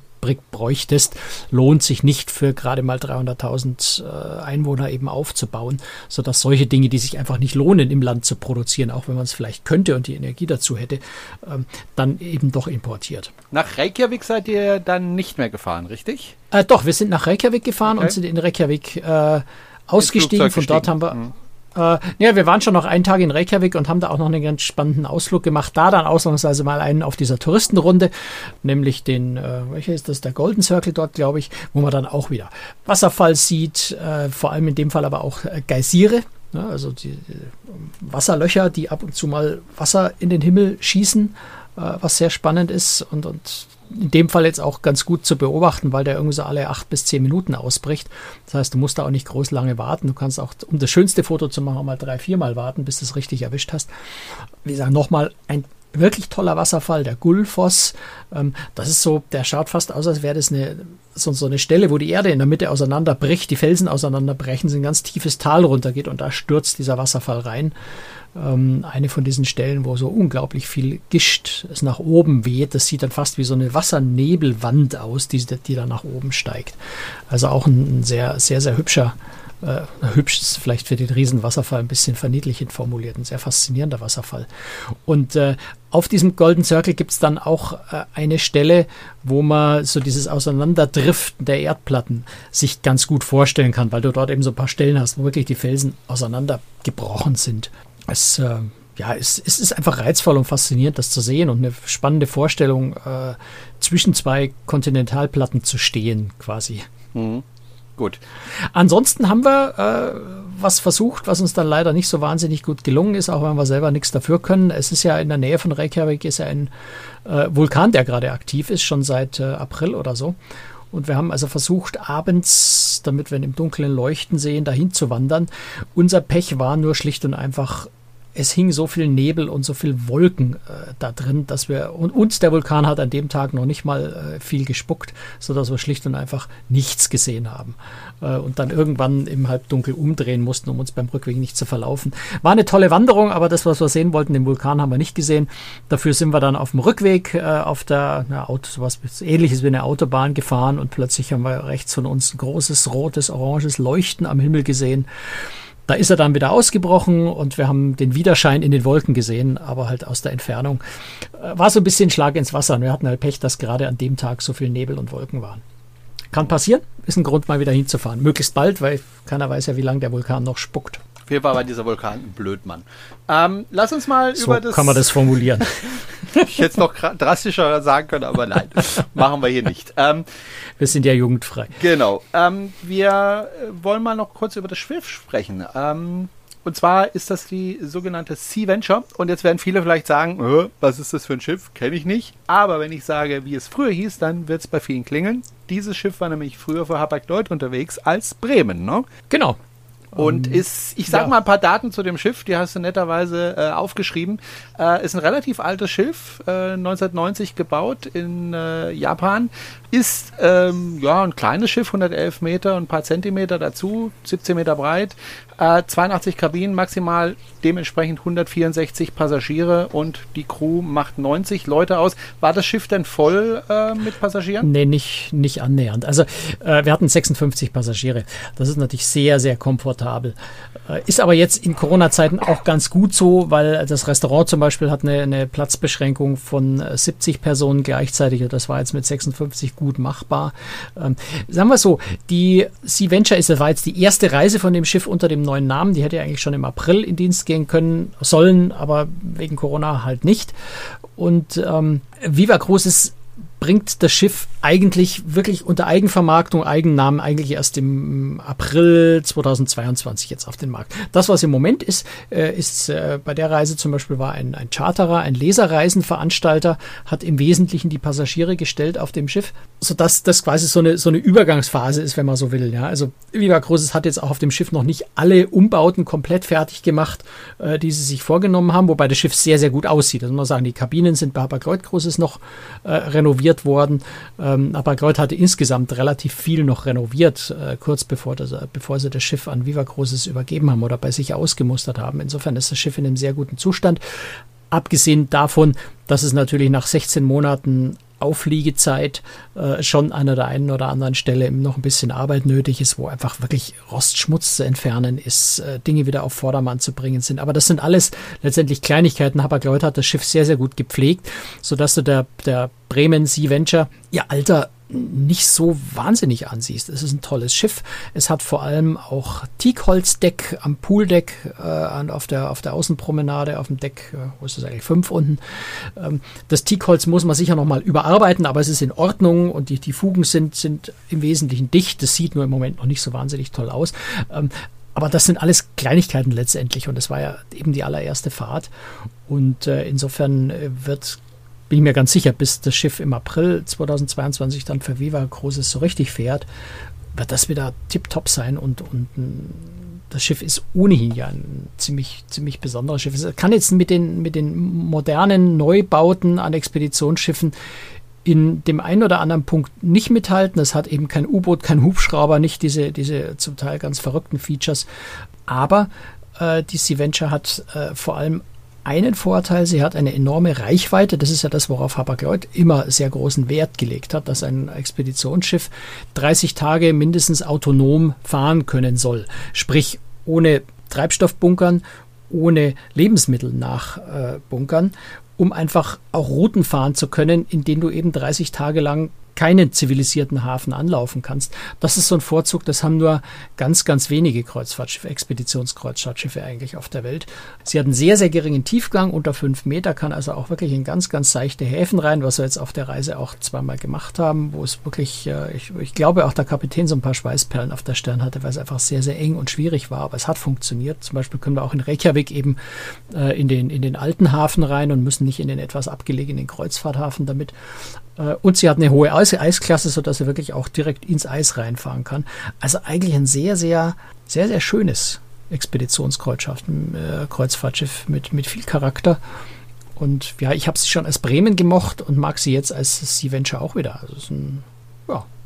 bräuchtest, lohnt sich nicht für gerade mal 300.000 äh, Einwohner eben aufzubauen, sodass solche Dinge, die sich einfach nicht lohnen im Land zu produzieren, auch wenn man es vielleicht könnte und die Energie dazu hätte, ähm, dann eben doch importiert. Nach Reykjavik seid ihr dann nicht mehr gefahren, richtig? Äh, doch, wir sind nach Reykjavik gefahren okay. und sind in Reykjavik äh, ausgestiegen. Von dort haben wir. Mhm. Äh, ja, wir waren schon noch einen Tag in Reykjavik und haben da auch noch einen ganz spannenden Ausflug gemacht. Da dann ausnahmsweise mal einen auf dieser Touristenrunde, nämlich den, äh, welcher ist das, der Golden Circle dort, glaube ich, wo man dann auch wieder Wasserfall sieht, äh, vor allem in dem Fall aber auch äh, Geysire. Ne, also die, die Wasserlöcher, die ab und zu mal Wasser in den Himmel schießen, äh, was sehr spannend ist und, und in dem Fall jetzt auch ganz gut zu beobachten, weil der irgendwie so alle acht bis zehn Minuten ausbricht. Das heißt, du musst da auch nicht groß lange warten. Du kannst auch, um das schönste Foto zu machen, mal drei, viermal warten, bis du es richtig erwischt hast. Wie gesagt, nochmal ein wirklich toller Wasserfall, der Gulfoss. Ähm, das ist so, der schaut fast aus, als wäre das eine, so, so, eine Stelle, wo die Erde in der Mitte auseinanderbricht, die Felsen auseinanderbrechen, so ein ganz tiefes Tal runtergeht und da stürzt dieser Wasserfall rein ähm, eine von diesen Stellen, wo so unglaublich viel Gischt es nach oben weht. Das sieht dann fast wie so eine Wassernebelwand aus, die, die da nach oben steigt. Also auch ein, ein sehr, sehr, sehr hübscher äh, hübsch ist vielleicht für den Riesenwasserfall ein bisschen verniedlichend formuliert, ein sehr faszinierender Wasserfall. Und äh, auf diesem Golden Circle gibt es dann auch äh, eine Stelle, wo man so dieses Auseinanderdriften der Erdplatten sich ganz gut vorstellen kann, weil du dort eben so ein paar Stellen hast, wo wirklich die Felsen auseinandergebrochen sind. Es, äh, ja, es, es ist einfach reizvoll und faszinierend, das zu sehen und eine spannende Vorstellung, äh, zwischen zwei Kontinentalplatten zu stehen, quasi. Mhm. Gut. Ansonsten haben wir äh, was versucht, was uns dann leider nicht so wahnsinnig gut gelungen ist, auch wenn wir selber nichts dafür können. Es ist ja in der Nähe von Reykjavik ist ja ein äh, Vulkan, der gerade aktiv ist, schon seit äh, April oder so. Und wir haben also versucht, abends, damit wir ihn im Dunkeln leuchten sehen, dahin zu wandern. Unser Pech war nur schlicht und einfach es hing so viel Nebel und so viel Wolken äh, da drin, dass wir und uns der Vulkan hat an dem Tag noch nicht mal äh, viel gespuckt, so dass wir schlicht und einfach nichts gesehen haben äh, und dann irgendwann im Halbdunkel umdrehen mussten, um uns beim Rückweg nicht zu verlaufen. War eine tolle Wanderung, aber das, was wir sehen wollten, den Vulkan haben wir nicht gesehen. Dafür sind wir dann auf dem Rückweg äh, auf der na, Auto, sowas ähnliches wie eine Autobahn gefahren und plötzlich haben wir rechts von uns ein großes rotes, oranges Leuchten am Himmel gesehen. Da ist er dann wieder ausgebrochen und wir haben den Widerschein in den Wolken gesehen, aber halt aus der Entfernung. Äh, war so ein bisschen Schlag ins Wasser. Und wir hatten halt Pech, dass gerade an dem Tag so viel Nebel und Wolken waren. Kann passieren, ist ein Grund, mal wieder hinzufahren. Möglichst bald, weil keiner weiß ja, wie lange der Vulkan noch spuckt. Auf jeden Fall war dieser Vulkan ein Blödmann. Ähm, lass uns mal so über das. kann man das formulieren. ich hätte es noch drastischer sagen können, aber nein, machen wir hier nicht. Ähm, wir sind ja jugendfrei. Genau. Ähm, wir wollen mal noch kurz über das Schiff sprechen. Ähm, und zwar ist das die sogenannte Sea Venture. Und jetzt werden viele vielleicht sagen, äh, was ist das für ein Schiff? Kenne ich nicht. Aber wenn ich sage, wie es früher hieß, dann wird es bei vielen klingeln. Dieses Schiff war nämlich früher für Hapag-Lloyd unterwegs als Bremen, ne? Genau. Und ähm, ist, ich sag ja. mal ein paar Daten zu dem Schiff, die hast du netterweise äh, aufgeschrieben. Äh, ist ein relativ altes Schiff, äh, 1990 gebaut in äh, Japan. Ist ähm, ja ein kleines Schiff, 111 Meter und ein paar Zentimeter dazu, 17 Meter breit. 82 äh, Kabinen maximal, dementsprechend 164 Passagiere und die Crew macht 90 Leute aus. War das Schiff denn voll äh, mit Passagieren? Nee, nicht, nicht annähernd. Also wir hatten 56 Passagiere. Das ist natürlich sehr, sehr komfortabel. Äh, ist aber jetzt in Corona-Zeiten auch ganz gut so, weil das Restaurant zum Beispiel hat eine, eine Platzbeschränkung von 70 Personen gleichzeitig. Und das war jetzt mit 56 gut machbar. Ähm, sagen wir so, die Sea Venture ist, war jetzt die erste Reise von dem Schiff unter dem neuen Namen. Die hätte eigentlich schon im April in Dienst gehen können, sollen, aber wegen Corona halt nicht. Und ähm, Viva Cruz ist bringt das Schiff eigentlich wirklich unter Eigenvermarktung, Eigennamen eigentlich erst im April 2022 jetzt auf den Markt. Das, was im Moment ist, äh, ist äh, bei der Reise zum Beispiel war ein, ein Charterer, ein Leserreisenveranstalter, hat im Wesentlichen die Passagiere gestellt auf dem Schiff, sodass das quasi so eine, so eine Übergangsphase ist, wenn man so will. Ja, also Viva Cruises hat jetzt auch auf dem Schiff noch nicht alle Umbauten komplett fertig gemacht, äh, die sie sich vorgenommen haben, wobei das Schiff sehr, sehr gut aussieht. Also man sagen, die Kabinen sind bei Hapag-Lloyd Cruises noch äh, renoviert renoviert worden. Ähm, aber Kreuz hatte insgesamt relativ viel noch renoviert, äh, kurz bevor, das, bevor sie das Schiff an Viva Cruises übergeben haben oder bei sich ausgemustert haben. Insofern ist das Schiff in einem sehr guten Zustand. Abgesehen davon, dass es natürlich nach 16 Monaten Aufliegezeit äh, schon an der einen oder anderen Stelle noch ein bisschen Arbeit nötig ist, wo einfach wirklich Rostschmutz zu entfernen ist, äh, Dinge wieder auf Vordermann zu bringen sind. Aber das sind alles letztendlich Kleinigkeiten. Hapag-Lloyd hat das Schiff sehr, sehr gut gepflegt, sodass du der, der Bremen Sea Venture ihr Alter nicht so wahnsinnig ansiehst. Es ist ein tolles Schiff. Es hat vor allem auch Teakholzdeck am Pooldeck äh, auf, der, auf der Außenpromenade, auf dem Deck, äh, wo ist das eigentlich, fünf unten. Ähm, das Teakholz muss man sicher nochmal überarbeiten, aber es ist in Ordnung und die, die Fugen sind, sind im Wesentlichen dicht. Das sieht nur im Moment noch nicht so wahnsinnig toll aus. Ähm, aber das sind alles Kleinigkeiten letztendlich und es war ja eben die allererste Fahrt. Und äh, insofern äh, wird bin ich mir ganz sicher, bis das Schiff im April 2022 dann für Viva Cruises so richtig fährt, wird das wieder tipptopp sein und, und das Schiff ist ohnehin ja ein ziemlich, ziemlich besonderes Schiff. Es kann jetzt mit den, mit den modernen Neubauten an Expeditionsschiffen in dem einen oder anderen Punkt nicht mithalten. Es hat eben kein U-Boot, kein Hubschrauber, nicht diese, diese zum Teil ganz verrückten Features. Aber äh, die Sea Venture hat äh, vor allem einen Vorteil, sie hat eine enorme Reichweite. Das ist ja das, worauf Hapag-Lloyd immer sehr großen Wert gelegt hat, dass ein Expeditionsschiff 30 Tage mindestens autonom fahren können soll. Sprich, ohne Treibstoffbunkern, ohne Lebensmittel nachbunkern. um einfach auch Routen fahren zu können, in denen du eben 30 Tage lang keinen zivilisierten Hafen anlaufen kannst. Das ist so ein Vorzug, das haben nur ganz, ganz wenige Kreuzfahrtschiffe, Expeditionskreuzfahrtschiffe eigentlich auf der Welt. Sie hatten sehr, sehr geringen Tiefgang, unter fünf Meter, kann also auch wirklich in ganz, ganz seichte Häfen rein, was wir jetzt auf der Reise auch zweimal gemacht haben, wo es wirklich, äh, ich, ich glaube auch der Kapitän so ein paar Schweißperlen auf der Stirn hatte, weil es einfach sehr, sehr eng und schwierig war, aber es hat funktioniert. Zum Beispiel können wir auch in Reykjavik eben äh, in, den, in den alten Hafen rein und müssen nicht in den etwas abgelegenen Kreuzfahrthafen damit. Äh, und sie hat eine hohe Eis Eisklasse, sodass sie wirklich auch direkt ins Eis reinfahren kann. Also eigentlich ein sehr, sehr, sehr, sehr schönes Expeditionskreuzfahrtschiff äh, mit, mit viel Charakter. Und ja, ich habe sie schon als Bremen gemocht und mag sie jetzt als Sea Venture auch wieder. Also es ist ein,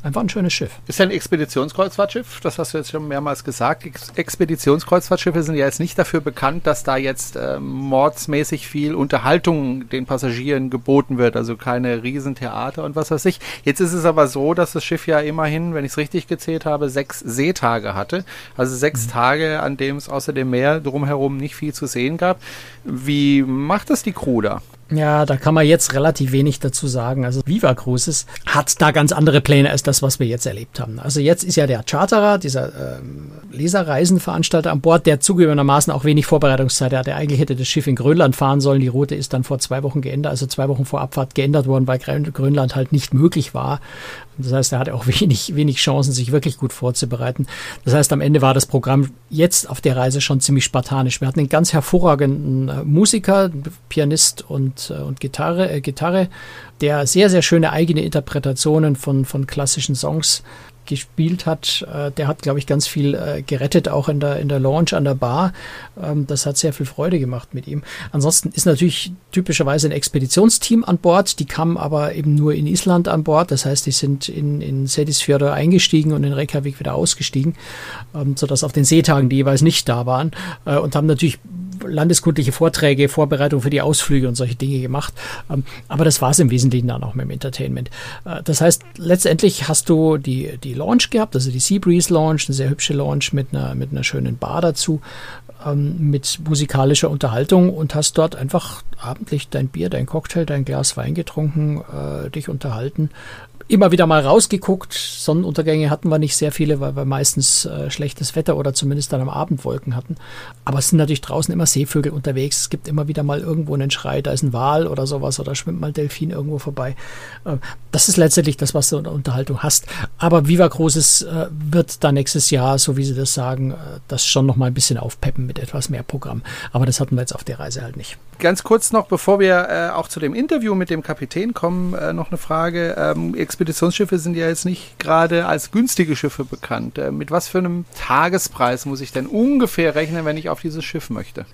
Einfach ein schönes Schiff. Ist ja ein Expeditionskreuzfahrtschiff, das hast du jetzt schon mehrmals gesagt. Ex Expeditionskreuzfahrtschiffe sind ja jetzt nicht dafür bekannt, dass da jetzt äh, mordsmäßig viel Unterhaltung den Passagieren geboten wird, also keine Riesentheater und was weiß ich. Jetzt ist es aber so, dass das Schiff ja immerhin, wenn ich es richtig gezählt habe, sechs Seetage hatte. Also sechs mhm. Tage, an dem es außer dem Meer drumherum nicht viel zu sehen gab. Wie macht das die Crew da? Ja, da kann man jetzt relativ wenig dazu sagen. Also Viva Cruises hat da ganz andere Pläne als das, was wir jetzt erlebt haben. Also jetzt ist ja der Charterer, dieser ähm, Leserreisenveranstalter an Bord, der zugegebenermaßen auch wenig Vorbereitungszeit hatte. Eigentlich hätte das Schiff in Grönland fahren sollen. Die Route ist dann vor zwei Wochen geändert, also zwei Wochen vor Abfahrt geändert worden, weil Grönland halt nicht möglich war. Das heißt, er hatte auch wenig, wenig Chancen, sich wirklich gut vorzubereiten. Das heißt, am Ende war das Programm jetzt auf der Reise schon ziemlich spartanisch. Wir hatten einen ganz hervorragenden äh, Musiker, Pianist und, äh, und Gitarre, äh, Gitarre, der sehr, sehr schöne eigene Interpretationen von, von klassischen Songs gespielt hat, äh, der hat, glaube ich, ganz viel äh, gerettet, auch in der, in der Launch an der Bar. Ähm, das hat sehr viel Freude gemacht mit ihm. Ansonsten ist natürlich typischerweise ein Expeditionsteam an Bord. Die kamen aber eben nur in Island an Bord. Das heißt, die sind in, in Sedisfjörde eingestiegen und in Reykjavik wieder ausgestiegen, ähm, sodass auf den Seetagen die jeweils nicht da waren und haben natürlich landeskundliche Vorträge, Vorbereitung für die Ausflüge und solche Dinge gemacht. Ähm, aber das war es im Wesentlichen dann auch mit dem Entertainment. Äh, das heißt, letztendlich hast du die, die Launch gehabt, also die Seabreeze Launch, eine sehr hübsche Launch mit einer, mit einer schönen Bar dazu, ähm, mit musikalischer Unterhaltung und hast dort einfach abendlich dein Bier, dein Cocktail, dein Glas Wein getrunken, äh, dich unterhalten, immer wieder mal rausgeguckt. Sonnenuntergänge hatten wir nicht sehr viele, weil wir meistens äh, schlechtes Wetter oder zumindest dann am Abend Wolken hatten. Aber es sind natürlich draußen immer Seevögel unterwegs. Es gibt immer wieder mal irgendwo einen Schrei, da ist ein Wal oder sowas oder schwimmt mal Delfin irgendwo vorbei. Äh, das ist letztendlich das, was du in der Unterhaltung hast. Aber Viva Cruises äh, wird da nächstes Jahr, so wie sie das sagen, äh, das schon noch mal ein bisschen aufpeppen mit etwas mehr Programm. Aber das hatten wir jetzt auf der Reise halt nicht. Ganz kurz noch, bevor wir äh, auch zu dem Interview mit dem Kapitän kommen, äh, noch eine Frage. Ähm, Expeditionsschiffe sind ja jetzt nicht gerade als günstige Schiffe bekannt. Äh, mit was für einem Tagespreis muss ich denn ungefähr rechnen, wenn ich auf dieses Schiff möchte?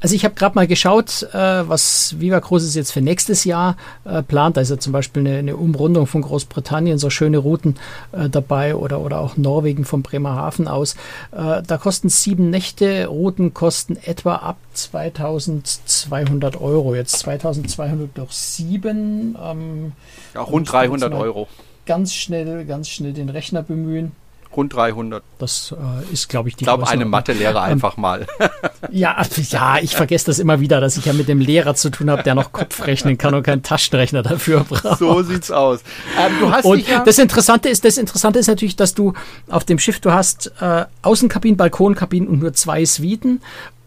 Also ich habe gerade mal geschaut, äh, was Viva Cruises jetzt für nächstes Jahr äh, plant. Da ist ja zum Beispiel eine, eine, Umrundung von Großbritannien, so schöne Routen äh, dabei oder, oder auch Norwegen vom Bremerhaven aus. da kosten sieben Nächte, Routen kosten etwa ab 2200 Euro. Jetzt 2200 durch 7. Ähm, ja, rund 300 Euro. Ganz schnell, ganz schnell den Rechner bemühen. Rund 300. Das äh, ist, glaube ich, die Ich glaube, eine Mathelehrer ähm, einfach mal. ja, ja, ich vergesse das immer wieder, dass ich ja mit dem Lehrer zu tun habe, der noch Kopf rechnen kann und keinen Taschenrechner dafür braucht. So sieht's aus. Ähm, du hast und ja das Interessante ist, das Interessante ist natürlich, dass du auf dem Schiff, du hast äh, Außenkabinen, Balkonkabinen und nur zwei Suiten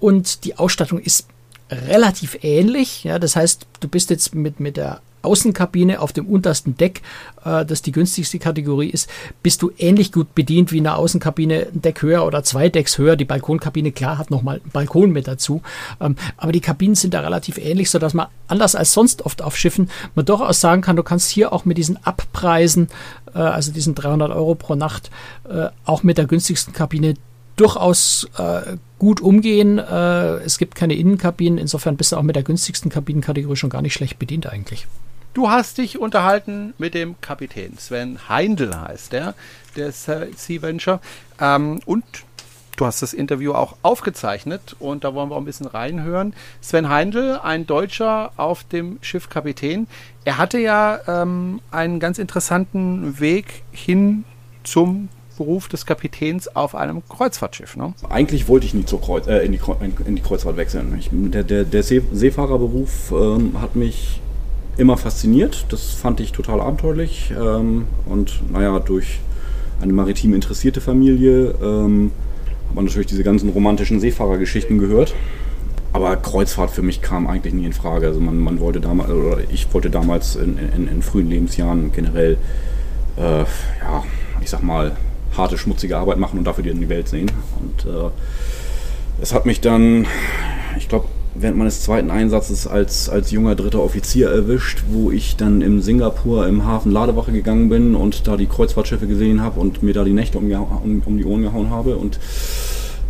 und die Ausstattung ist relativ ähnlich. Ja, das heißt, du bist jetzt mit, mit der Außenkabine auf dem untersten Deck, äh, das die günstigste Kategorie ist, bist du ähnlich gut bedient wie eine Außenkabine ein Deck höher oder zwei Decks höher. Die Balkonkabine, klar, hat nochmal einen Balkon mit dazu. Ähm, aber die Kabinen sind da relativ ähnlich, sodass man anders als sonst oft auf Schiffen man durchaus sagen kann, du kannst hier auch mit diesen Abpreisen, äh, also diesen 300 Euro pro Nacht, äh, auch mit der günstigsten Kabine durchaus äh, gut umgehen. Äh, es gibt keine Innenkabinen, insofern bist du auch mit der günstigsten Kabinenkategorie schon gar nicht schlecht bedient eigentlich. Du hast dich unterhalten mit dem Kapitän. Sven Heindl heißt der, der Sea Venture. Ähm, und du hast das Interview auch aufgezeichnet und da wollen wir auch ein bisschen reinhören. Sven Heindl, ein Deutscher auf dem Schiff Kapitän. Er hatte ja ähm, einen ganz interessanten Weg hin zum Beruf des Kapitäns auf einem Kreuzfahrtschiff, ne? Eigentlich wollte ich nie zur Kreuz, äh, in, die, in, die, Kreuzfahrt wechseln. Ich, der, der, der Seefahrerberuf ähm, hat mich immer fasziniert. Das fand ich total abenteuerlich. Ähm, und naja, durch eine maritim interessierte Familie ähm, hat man natürlich diese ganzen romantischen Seefahrergeschichten gehört. Aber Kreuzfahrt für mich kam eigentlich nie in Frage. Also man, man wollte damals, oder ich wollte damals in, in, in frühen Lebensjahren generell, äh, ja, ich sag mal, harte, schmutzige Arbeit machen und dafür die Welt sehen. Und äh, es hat mich dann, ich glaube, während meines zweiten Einsatzes als, als junger dritter Offizier erwischt, wo ich dann in Singapur im Hafen Ladewache gegangen bin und da die Kreuzfahrtschiffe gesehen habe und mir da die Nächte um, um, um die Ohren gehauen habe und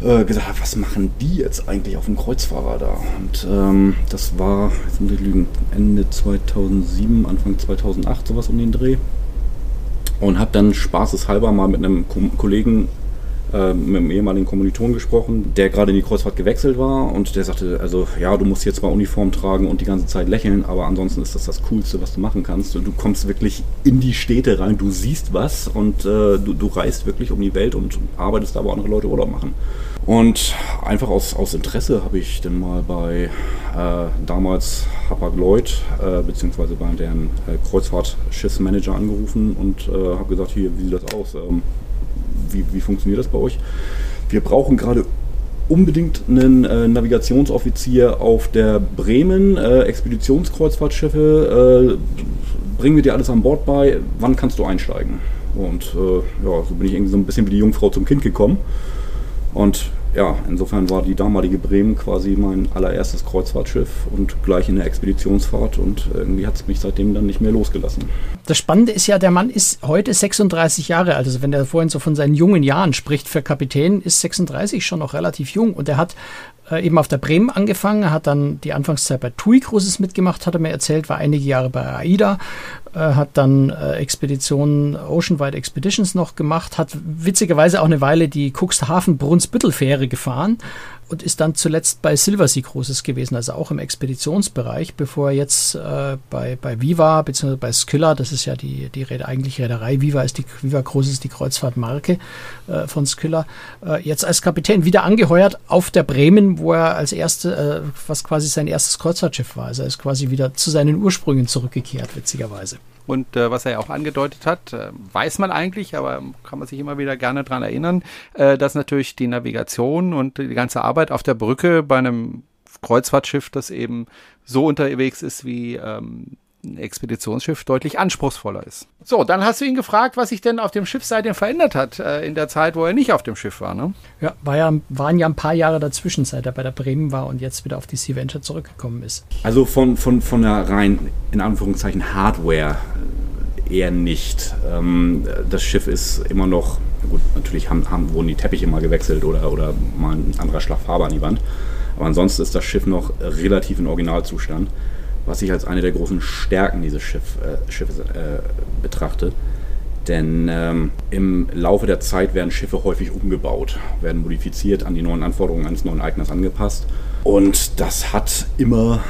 äh, gesagt habe, was machen die jetzt eigentlich auf dem Kreuzfahrer da? Und ähm, das war, jetzt muss ich lügen, Ende 2007, Anfang 2008, sowas um den Dreh. Und habe dann spaßeshalber mal mit einem Kollegen äh, mit einem ehemaligen Kommiliton gesprochen, der gerade in die Kreuzfahrt gewechselt war und der sagte, also ja, du musst jetzt mal Uniform tragen und die ganze Zeit lächeln, aber ansonsten ist das das Coolste, was du machen kannst. Du kommst wirklich in die Städte rein, du siehst was und äh, du, du reist wirklich um die Welt und arbeitest da, wo andere Leute Urlaub machen. Und einfach aus, aus Interesse habe ich dann mal bei äh, damals Hapag-Lloyd äh, beziehungsweise bei deren äh, Kreuzfahrtschiffsmanager angerufen und äh, habe gesagt, hier, wie sieht das aus? Ähm, wie, wie funktioniert das bei euch? Wir brauchen gerade unbedingt einen äh, Navigationsoffizier auf der Bremen, äh, Expeditionskreuzfahrtschiffe. Äh, bringen wir dir alles an Bord bei, wann kannst du einsteigen? Und äh, ja, so bin ich irgendwie so ein bisschen wie die Jungfrau zum Kind gekommen. Und ja, insofern war die damalige Bremen quasi mein allererstes Kreuzfahrtschiff und gleich in der Expeditionsfahrt und irgendwie hat es mich seitdem dann nicht mehr losgelassen. Das Spannende ist ja, der Mann ist heute 36 Jahre alt. Also wenn er vorhin so von seinen jungen Jahren spricht für Kapitän, ist 36 schon noch relativ jung und er hat äh, eben auf der Bremen angefangen, hat dann die Anfangszeit bei TUI Cruises mitgemacht, hat er mir erzählt, war einige Jahre bei AIDA, äh, hat dann äh, Expeditionen, Oceanwide Expeditions noch gemacht, hat witzigerweise auch eine Weile die Cuxhaven-Brunsbüttel-Fähre gefahren und ist dann zuletzt bei Silversea Cruises gewesen, also auch im Expeditionsbereich, bevor er jetzt äh, bei, bei Viva bzw. bei Skylla, das ist ja die, die Räder, eigentliche Reederei, Viva ist die Viva Cruises die Kreuzfahrtmarke äh, von Skylla, äh, jetzt als Kapitän wieder angeheuert auf der Bremen, wo er als erste, äh, was quasi sein erstes Kreuzfahrtschiff war. Also er ist quasi wieder zu seinen Ursprüngen zurückgekehrt, witzigerweise. Und äh, was er ja auch angedeutet hat, äh, weiß man eigentlich, aber kann man sich immer wieder gerne daran erinnern, äh, dass natürlich die Navigation und die ganze Arbeit auf der Brücke bei einem Kreuzfahrtschiff, das eben so unterwegs ist wie ähm, ein Expeditionsschiff deutlich anspruchsvoller ist. So, dann hast du ihn gefragt, was sich denn auf dem Schiff seitdem verändert hat, äh, in der Zeit, wo er nicht auf dem Schiff war, ne? Ja, war ja, waren ja ein paar Jahre dazwischen, seit er bei der Bremen war und jetzt wieder auf die Sea Venture zurückgekommen ist. Also von, von, von der rein, in Anführungszeichen, Hardware äh, eher nicht. Ähm, das Schiff ist immer noch, gut, natürlich haben, haben, wurden die Teppiche mal gewechselt oder, oder mal ein anderer Schlag Farbe an die Wand. Aber ansonsten ist das Schiff noch relativ in Originalzustand was ich als eine der großen Stärken dieses Schiff, äh, Schiffes äh, betrachte. Denn ähm, im Laufe der Zeit werden Schiffe häufig umgebaut, werden modifiziert, an die neuen Anforderungen eines neuen Eigners angepasst. Und das hat immer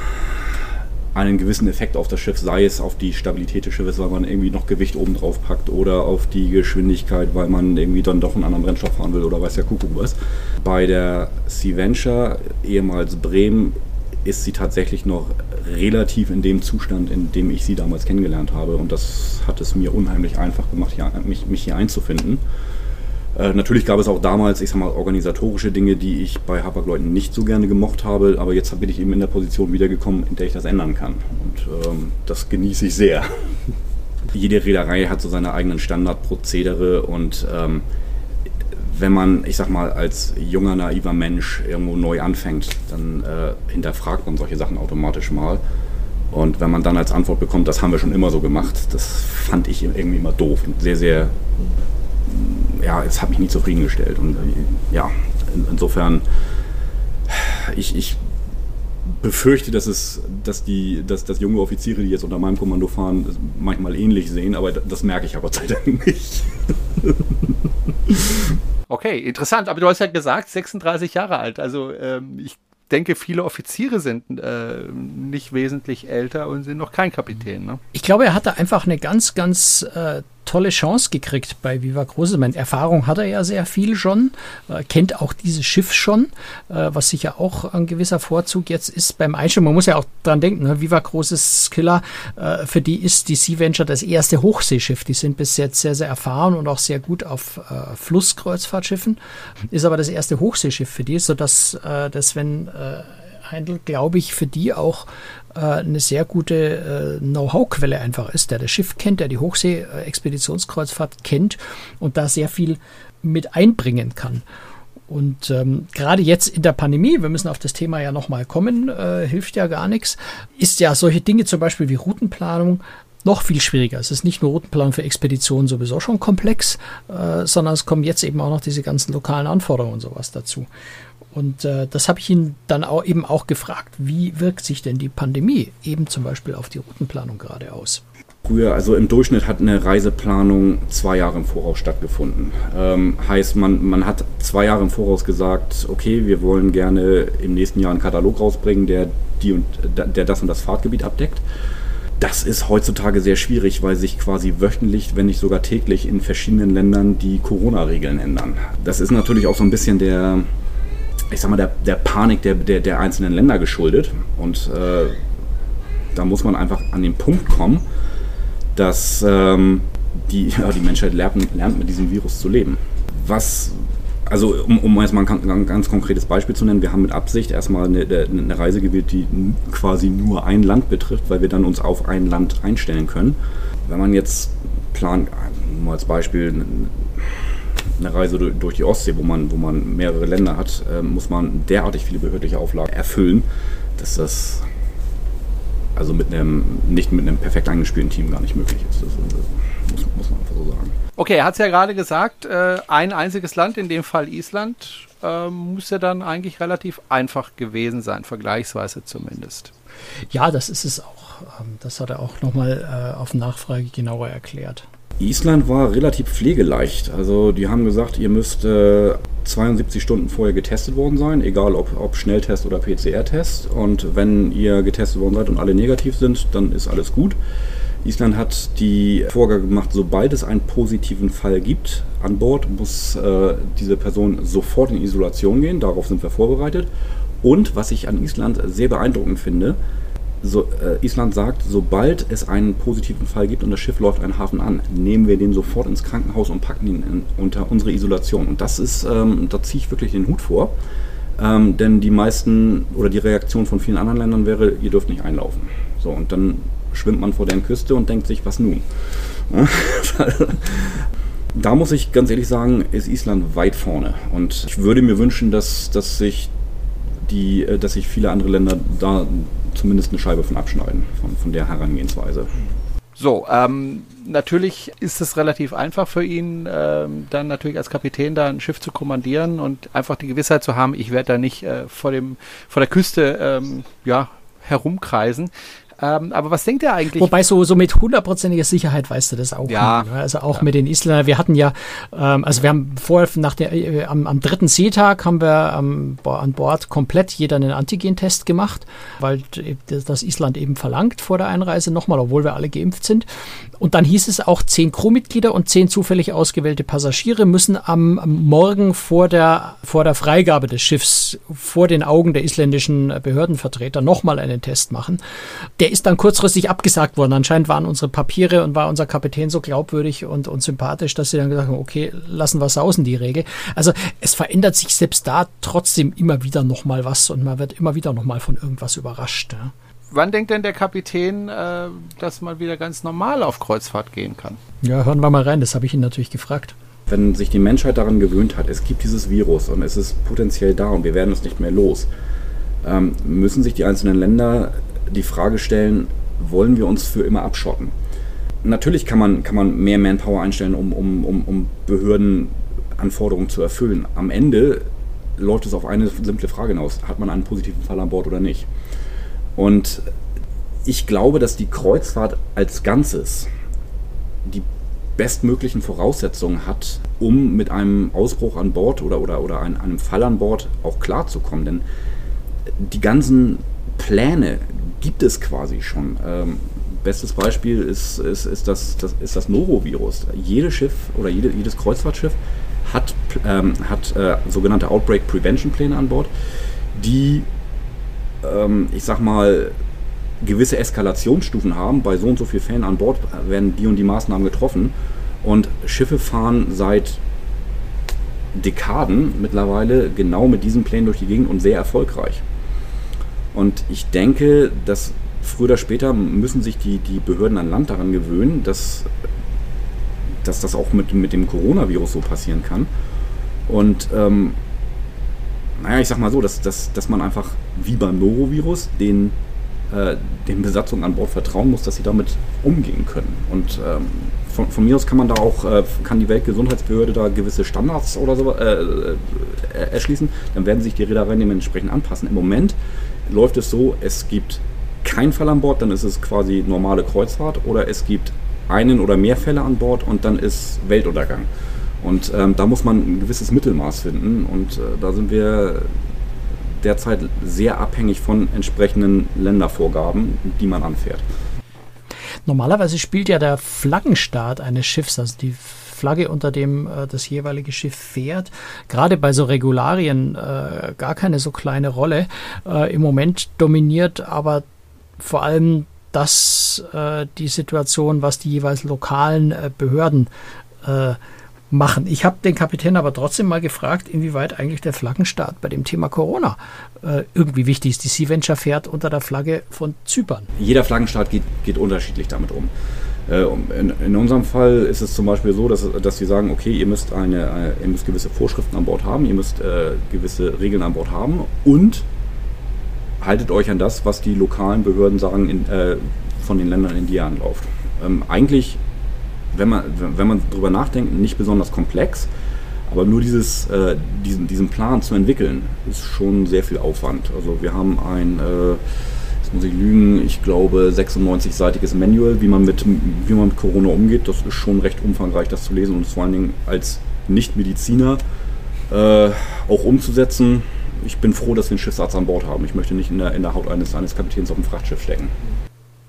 einen gewissen Effekt auf das Schiff, sei es auf die Stabilität des Schiffes, weil man irgendwie noch Gewicht oben drauf packt oder auf die Geschwindigkeit, weil man irgendwie dann doch einen anderen Brennstoff fahren will oder weiß ja Kuckuck was. Bei der Sea Venture, ehemals Bremen, ist sie tatsächlich noch relativ in dem Zustand, in dem ich sie damals kennengelernt habe. Und das hat es mir unheimlich einfach gemacht, hier, mich, mich hier einzufinden. Äh, natürlich gab es auch damals, ich sag mal, organisatorische Dinge, die ich bei Hapag-Lloyd nicht so gerne gemocht habe, aber jetzt bin ich eben in der Position wiedergekommen, in der ich das ändern kann. Und ähm, das genieße ich sehr. Jede Reederei hat so seine eigenen Standardprozedere und ähm, wenn man, ich sag mal, als junger, naiver Mensch irgendwo neu anfängt, dann äh, hinterfragt man solche Sachen automatisch mal. Und wenn man dann als Antwort bekommt, das haben wir schon immer so gemacht, das fand ich irgendwie immer doof und sehr, sehr, ja, es hat mich nie zufriedengestellt. Und äh, ja, in, insofern, ich, ich befürchte, dass es, dass die, dass, dass junge Offiziere, die jetzt unter meinem Kommando fahren, manchmal ähnlich sehen, aber das merke ich aber Gott sei Dank nicht. Okay, interessant. Aber du hast ja gesagt, 36 Jahre alt. Also ähm, ich denke, viele Offiziere sind äh, nicht wesentlich älter und sind noch kein Kapitän. Ne? Ich glaube, er hatte einfach eine ganz, ganz äh, tolle Chance gekriegt bei Viva Cruises. Meine Erfahrung hat er ja sehr viel schon, äh, kennt auch dieses Schiff schon, äh, was sicher auch ein gewisser Vorzug jetzt ist beim Einstieg. Man muss ja auch dran denken, ne? Viva Cruises Killer, äh, für die ist die Sea Venture das erste Hochseeschiff. Die sind bis jetzt sehr, sehr erfahren und auch sehr gut auf äh, Flusskreuzfahrtschiffen. Ist aber das erste Hochseeschiff für die, sodass äh, das, wenn äh, Heindl, glaube ich, für die auch eine sehr gute äh, Know-how-Quelle einfach ist, der das Schiff kennt, der die Hochsee-Expeditionskreuzfahrt kennt und da sehr viel mit einbringen kann. Und ähm, gerade jetzt in der Pandemie, wir müssen auf das Thema ja nochmal kommen, äh, hilft ja gar nichts, ist ja solche Dinge zum Beispiel wie Routenplanung noch viel schwieriger. Es ist nicht nur Routenplanung für Expeditionen sowieso schon komplex, äh, sondern es kommen jetzt eben auch noch diese ganzen lokalen Anforderungen und sowas dazu. Und äh, das habe ich ihn dann auch eben auch gefragt, wie wirkt sich denn die Pandemie eben zum Beispiel auf die Routenplanung gerade aus? Früher, also im Durchschnitt hat eine Reiseplanung zwei Jahre im Voraus stattgefunden. Ähm, heißt, man, man hat zwei Jahre im Voraus gesagt, okay, wir wollen gerne im nächsten Jahr einen Katalog rausbringen, der, die und, der das und das Fahrtgebiet abdeckt. Das ist heutzutage sehr schwierig, weil sich quasi wöchentlich, wenn nicht sogar täglich in verschiedenen Ländern die Corona-Regeln ändern. Das ist natürlich auch so ein bisschen der, ich sag mal, der, der Panik der, der, der einzelnen Länder geschuldet. Und äh, da muss man einfach an den Punkt kommen, dass ähm, die, ja, die Menschheit lernt, lernt, mit diesem Virus zu leben. Was, also um, um jetzt mal ein, ganz konkretes Beispiel zu nennen, wir haben mit Absicht erstmal eine, eine Reise gewählt, die quasi nur ein Land betrifft, weil wir dann uns auf ein Land einstellen können. Wenn man jetzt plant, nur als Beispiel, eine Reise durch die Ostsee, wo man, wo man mehrere Länder hat, äh, muss man derartig viele behördliche Auflagen erfüllen, dass das also mit einem, nicht mit einem perfekt eingespielten Team gar nicht möglich ist. Das, das muss, muss, man einfach so sagen. Okay, er hat es ja gerade gesagt, äh, ein einziges Land, in dem Fall Island, äh, muss ja dann eigentlich relativ einfach gewesen sein, vergleichsweise zumindest. Ja, das ist es auch. Ähm, das hat er auch nochmal äh, auf Nachfrage genauer erklärt. Island war relativ pflegeleicht. Also die haben gesagt, ihr müsst äh, 72 Stunden vorher getestet worden sein, egal ob, ob Schnelltest oder PCR-Test. Und wenn ihr getestet worden seid und alle negativ sind, dann ist alles gut. Island hat die Vorgabe gemacht, sobald es einen positiven Fall gibt an Bord, muss äh, diese Person sofort in Isolation gehen. Darauf sind wir vorbereitet. Und was ich an Island sehr beeindruckend finde, so, äh, Island sagt, sobald es einen positiven Fall gibt und das Schiff läuft einen Hafen an, nehmen wir den sofort ins Krankenhaus und packen ihn in, unter unsere Isolation. Und das ist, ähm, da ziehe ich wirklich den Hut vor. Ähm, denn die meisten oder die Reaktion von vielen anderen Ländern wäre, ihr dürft nicht einlaufen. So, und dann schwimmt man vor deren Küste und denkt sich, was nun? da muss ich ganz ehrlich sagen, ist Island weit vorne. Und ich würde mir wünschen, dass, dass sich die, äh, dass sich viele andere Länder da zumindest eine Scheibe von abschneiden, von, von der Herangehensweise. So, ähm, natürlich ist es relativ einfach für ihn, ähm, dann natürlich als Kapitän da ein Schiff zu kommandieren und einfach die Gewissheit zu haben, ich werde da nicht äh, vor dem vor der Küste ähm, ja herumkreisen. Ähm, aber was denkt er eigentlich? Wobei so, so mit hundertprozentiger Sicherheit weißt du das auch. Ja. Nicht, ne? Also auch ja. mit den Isländern. Wir hatten ja, ähm, also wir haben vorher nach der, äh, am, am dritten Seetag haben wir ähm, an Bord komplett jeder einen Antigen-Test gemacht, weil das Island eben verlangt vor der Einreise nochmal, obwohl wir alle geimpft sind. Und dann hieß es auch, zehn Crewmitglieder und zehn zufällig ausgewählte Passagiere müssen am, am Morgen vor der, vor der Freigabe des Schiffs vor den Augen der isländischen Behördenvertreter nochmal einen Test machen. Der ist dann kurzfristig abgesagt worden. Anscheinend waren unsere Papiere und war unser Kapitän so glaubwürdig und, und sympathisch, dass sie dann gesagt haben, okay, lassen wir sausen die Regel. Also es verändert sich selbst da trotzdem immer wieder nochmal was und man wird immer wieder nochmal von irgendwas überrascht. Ja. Wann denkt denn der Kapitän, äh, dass man wieder ganz normal auf Kreuzfahrt gehen kann? Ja, hören wir mal rein, das habe ich ihn natürlich gefragt. Wenn sich die Menschheit daran gewöhnt hat, es gibt dieses Virus und es ist potenziell da und wir werden es nicht mehr los, ähm, müssen sich die einzelnen Länder die Frage stellen, wollen wir uns für immer abschotten? Natürlich kann man, kann man mehr Manpower einstellen, um, um, um, um Behördenanforderungen zu erfüllen. Am Ende läuft es auf eine simple Frage hinaus. Hat man einen positiven Fall an Bord oder nicht? Und ich glaube, dass die Kreuzfahrt als Ganzes die bestmöglichen Voraussetzungen hat, um mit einem Ausbruch an Bord oder, oder, oder einem Fall an Bord auch klarzukommen. Denn die ganzen Pläne gibt es quasi schon. Ähm, bestes Beispiel ist, ist, ist, das, das, ist das Norovirus. Jedes Schiff oder jede, jedes Kreuzfahrtschiff hat, ähm, hat äh, sogenannte Outbreak Prevention Pläne an Bord, die, ähm, ich sag mal, gewisse Eskalationsstufen haben. Bei so und so vielen Fällen an Bord werden die und die Maßnahmen getroffen. Und Schiffe fahren seit Dekaden mittlerweile genau mit diesen Plänen durch die Gegend und sehr erfolgreich. Und ich denke, dass früher oder später müssen sich die, die Behörden an Land daran gewöhnen, dass, dass das auch mit, mit dem Coronavirus so passieren kann. Und ähm, naja, ich sag mal so, dass, dass, dass man einfach wie beim Norovirus den, äh, den Besatzungen an Bord vertrauen muss, dass sie damit umgehen können. Und ähm, von, von, mir aus kann man da auch, äh, kann die Weltgesundheitsbehörde da gewisse Standards oder so äh, äh, erschließen, dann werden sich die Reedereien dementsprechend anpassen. Im Moment läuft es so, es gibt keinen Fall an Bord, dann ist es quasi normale Kreuzfahrt oder es gibt einen oder mehr Fälle an Bord und dann ist Weltuntergang. Und ähm, da muss man ein gewisses Mittelmaß finden und äh, da sind wir derzeit sehr abhängig von entsprechenden Ländervorgaben, die man anfährt. Normalerweise spielt ja der Flaggenstaat eines Schiffs, also die Flagge, unter dem äh, das jeweilige Schiff fährt, gerade bei so Regularien äh, gar keine so kleine Rolle. Äh, Im Moment dominiert aber vor allem das äh, die Situation, was die jeweils lokalen äh, Behörden äh, machen. Ich habe den Kapitän aber trotzdem mal gefragt, inwieweit eigentlich der Flaggenstaat bei dem Thema Corona äh, irgendwie wichtig ist. Die Sea Venture fährt unter der Flagge von Zypern. Jeder Flaggenstaat geht, geht unterschiedlich damit um. Äh, in, in, unserem Fall ist es zum Beispiel so, dass, dass sie sagen, okay, ihr müsst, eine, eine, ihr müsst gewisse Vorschriften an Bord haben, ihr müsst äh, gewisse Regeln an Bord haben und haltet euch an das, was die lokalen Behörden sagen in, äh, von den Ländern, in die ihr anlauft. Ähm, eigentlich, wenn man, wenn man drüber nachdenkt, nicht besonders komplex, aber nur dieses, äh, diesen, diesen Plan zu entwickeln, ist schon sehr viel Aufwand. Also wir haben ein, äh, muss ich lügen, ich glaube 96-seitiges Manual, wie man, mit, wie man mit Corona umgeht. Das ist schon recht umfangreich, das zu lesen und vor allen Dingen als Nicht-Mediziner äh, auch umzusetzen ich bin froh, dass wir einen Schiffsarzt an Bord haben. Ich möchte nicht in der, in der Haut eines, eines Kapitäns auf dem Frachtschiff stecken.